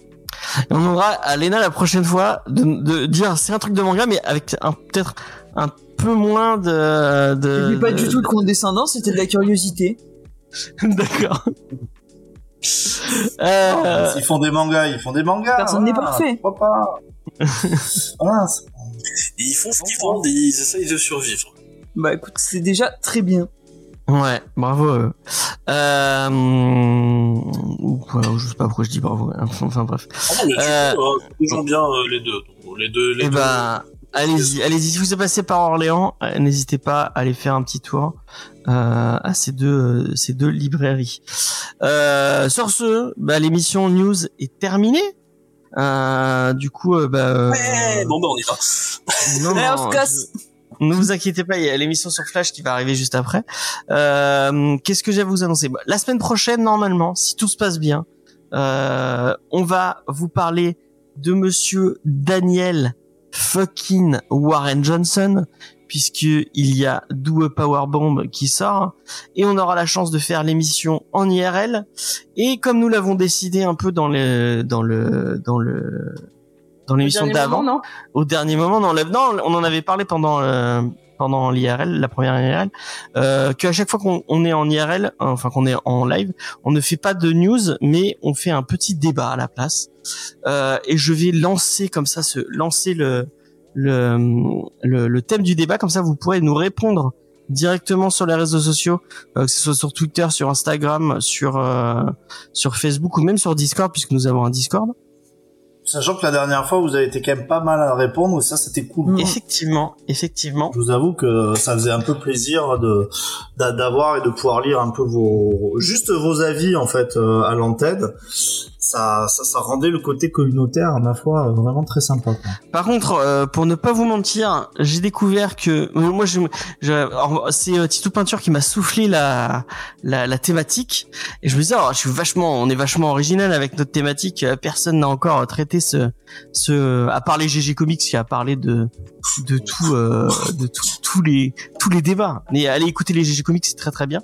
On demandera à Lena la prochaine fois de, de dire c'est un truc de manga, mais avec un peut-être un peu moins de. de pas de- du tout de condescendance, c'était de la curiosité. D'accord. Euh, Ils font des mangas, ils font des mangas. Personne n'est parfait. Pourquoi pas Voilà, c'est- Et ils font ce qu'ils et ils essayent de survivre. Bah écoute, c'est déjà très bien. ouais, bravo. à eux. Euh, ou voilà, je sais pas pourquoi je dis bravo. hein. Enfin bref. Ah non, mais du Euh, euh, toujours bien euh, les deux. Les deux, les Eh deux. ben, allez-y, allez-y. Si vous êtes passé par Orléans, euh, n'hésitez pas à aller faire un petit tour euh, à ces deux, euh, ces deux librairies. Euh, sur ce, bah, l'émission news est terminée. Euh, du coup, bah, euh, Ouais, bon bah on y va. non, on non, je- ne vous inquiétez pas, il y a l'émission sur Flash qui va arriver juste après. Euh, Qu'est-ce que j'ai à vous annoncer? Bah, La semaine prochaine, normalement, si tout se passe bien, euh, on va vous parler de Monsieur Daniel fucking Warren Johnson, puisque il y a Power Bomb qui sort, et on aura la chance de faire l'émission en IRL. Et comme nous l'avons décidé un peu dans le dans le dans le dans l'émission d'avant, au dernier moment, non, on en avait parlé pendant euh, pendant l'IRL, la première IRL, euh, qu'à chaque fois qu'on on est en IRL, enfin qu'on est en live, on ne fait pas de news, mais on fait un petit débat à la place. Euh, et je vais lancer comme ça, se lancer le le, le le thème du débat, comme ça vous pourrez nous répondre directement sur les réseaux sociaux, euh, que ce soit sur Twitter, sur Instagram, sur euh, sur Facebook ou même sur Discord, puisque nous avons un Discord. Sachant que la dernière fois, vous avez été quand même pas mal à répondre, et ça, c'était cool. Mm. Effectivement, effectivement. Je vous avoue que ça faisait un peu plaisir de d'a- d'avoir et de pouvoir lire un peu vos juste vos avis en fait euh, à l'antenne. Ça ça, ça, rendait le côté communautaire, à ma foi, vraiment très sympa. Par contre, euh, pour ne pas vous mentir, j'ai découvert que euh, moi, je, je- c'est euh, Tito Peinture qui m'a soufflé la, la la thématique et je me disais, oh, je suis vachement, on est vachement original avec notre thématique. Euh, Personne n'a encore traité ce ce à part les GG Comics qui a parlé de de tout euh, de tous les tous les débats. Mais allez écouter les GG Comics, c'est très très bien.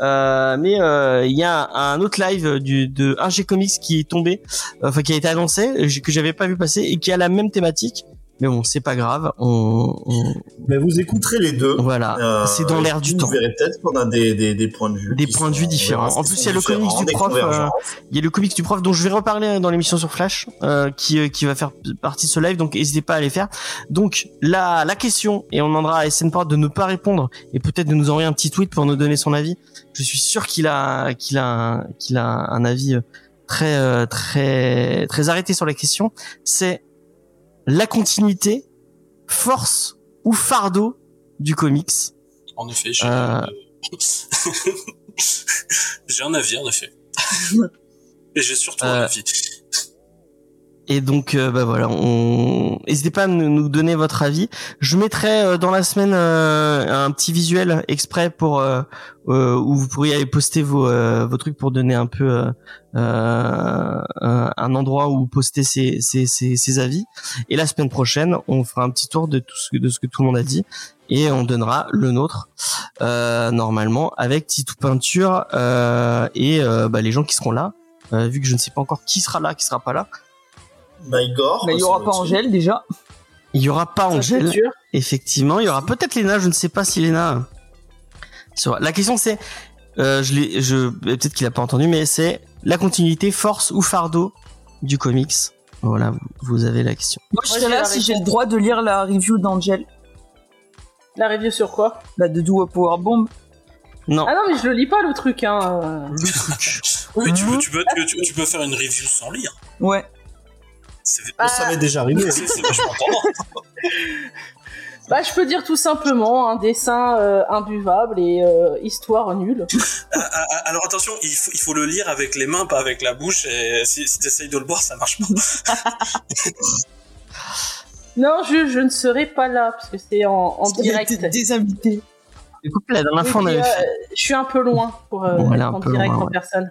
Euh, mais euh, il y a un autre live du de 1G Comics qui est tombé, euh, enfin qui a été annoncé, que j'avais pas vu passer et qui a la même thématique. Mais bon, c'est pas grave. On, on- Mais vous écouterez les deux. voilà, Euh, c'est dans l'air du vous temps. verrez peut-être qu'on a des, des, des points de vue. Des points de vue sont- différents. En plus, il y a le comics du prof, euh. Il y a le comics du prof dont je vais reparler dans l'émission sur Flash, euh, qui euh, qui va faire partie de ce live. Donc n'hésitez pas à les faire. Donc la la question et on demandera à SN Port de ne pas répondre et peut-être de nous envoyer un petit tweet pour nous donner son avis. Je suis sûr qu'il a qu'il a qu'il a un avis euh, très euh, très très arrêté sur la question. C'est la continuité, force ou fardeau du comics. En effet, j'ai Euh. j'ai un avis, en effet. Et j'ai surtout Euh, un avis. Et donc, euh, bah voilà, on n'hésitez pas à nous donner votre avis. Je mettrai euh, dans la semaine euh, un petit visuel exprès pour euh, euh, où vous pourriez aller poster vos vos trucs pour donner un peu un endroit où poster ces, avis. Et la semaine prochaine, on fera un petit tour de tout ce que, de ce que tout le monde a dit et on donnera le nôtre normalement avec Titou Peinture et bah, les gens qui seront là. Vu que je ne sais pas encore qui sera là, qui sera pas là. Bah, Igor. Bah, il y aura pas Angèle déjà. Il y aura pas Ça, Angèle, sûr. effectivement. Il y aura peut-être Léna. Je ne sais pas si Léna. euh, La question c'est, euh, je l'ai, je peut-être qu'il a pas entendu, mais c'est la continuité, force ou fardeau du comics. Voilà, vous- avez la question. Moi, je la si j'ai le droit de lire la review d'Angel, La review sur quoi? Bah, de Do a Power Bomb. Non, Ah non, mais je le lis pas le truc, hein. le truc. Oui, tu Mhm. peux, tu, peux, tu, tu peux faire une review sans lire. Ouais. C'est Ah. Ça m'est déjà arrivé. c'est- c'est vachement tendance. Bah, je peux dire tout simplement un dessin euh, imbuvable et euh, histoire nulle. Ah, ah, ah, Alors attention, il faut, il faut le lire avec les mains, pas avec la bouche. Et si, si t'essayes de le boire, ça marche pas. Non, je, je ne serai pas là parce que c'est en, en direct. Des, des invités. Dernière fois on avait euh, fait je suis un peu loin pour euh, être en direct loin, en ouais. personne.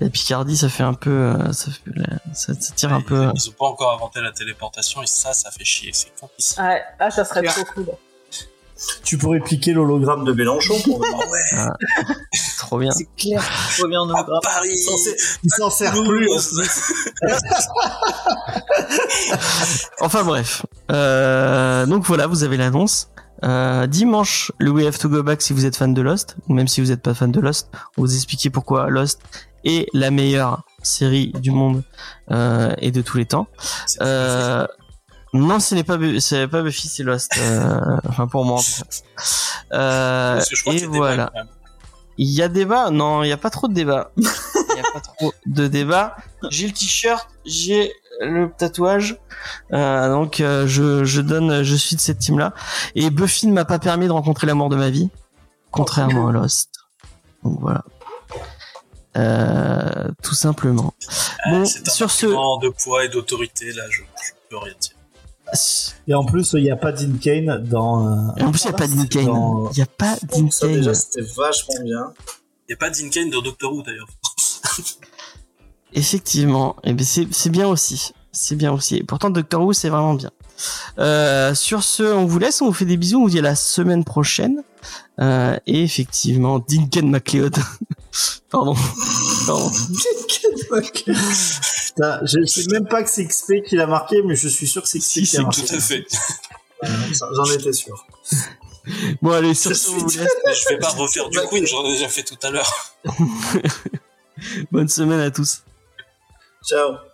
La Picardie, ça fait un peu, euh, ça, fait, ça, ça tire un peu. euh. Ils ont pas encore inventé la téléportation et ça, ça fait chier. C'est con. Ils- Ah, ah, ça serait trop cool. Tu pourrais piquer l'hologramme de Mélenchon pour Ah ouais, Trop bien. C'est clair. Je reviens en à autographe. Paris. Il s'en sert plus. Enfin bref. Euh, donc voilà, vous avez l'annonce. Euh, dimanche, le We Have to Go Back si vous êtes fan de Lost, ou même si vous n'êtes pas fan de Lost, on va vous expliquer pourquoi Lost est la meilleure série du monde euh, et de tous les temps. Euh, non, ce n'est pas, Bu- c'est pas Buffy, c'est Lost. Euh, enfin pour moi. en cas. Euh, je crois et voilà. Il y a débat? Non, il n'y a pas trop de débat. Il n'y a pas trop de débat. J'ai le t-shirt, j'ai le tatouage. Euh, donc euh, je, je donne, je suis de cette team-là. Et Buffy ne m'a pas permis de rencontrer l'amour de ma vie, contrairement à Lost. Donc voilà. Euh, tout simplement. Bon, Ah, C'est un sur ce, de poids et d'autorité, là, je, je peux rien dire. Et en plus, il n'y a pas Dean Kane dans. euh, Et en plus, il n'y a pas Dean Kane. dans- Il n'y a pas Dean Ça Kane. déjà, c'était vachement bien. Il n'y a pas Dean Kane dans Doctor Who, d'ailleurs. Effectivement, et ben c'est c'est bien aussi, c'est bien aussi. Et pourtant Doctor Who c'est vraiment bien. Euh, sur ce, on vous laisse, on vous fait des bisous, on vous dit à la semaine prochaine. Euh, et effectivement, Dinken MacLeod. Pardon. Pardon. Putain, je sais même pas que c'est XP qui l'a marqué, mais je suis sûr que c'est XP Si, qui l'a marqué. Tout à fait. J'en étais sûr. Bon allez, sur Je ce, on suis vous laisse. Je vais pas refaire du Queen, j'en ai déjà fait tout à l'heure. Bonne semaine à tous. Ciao.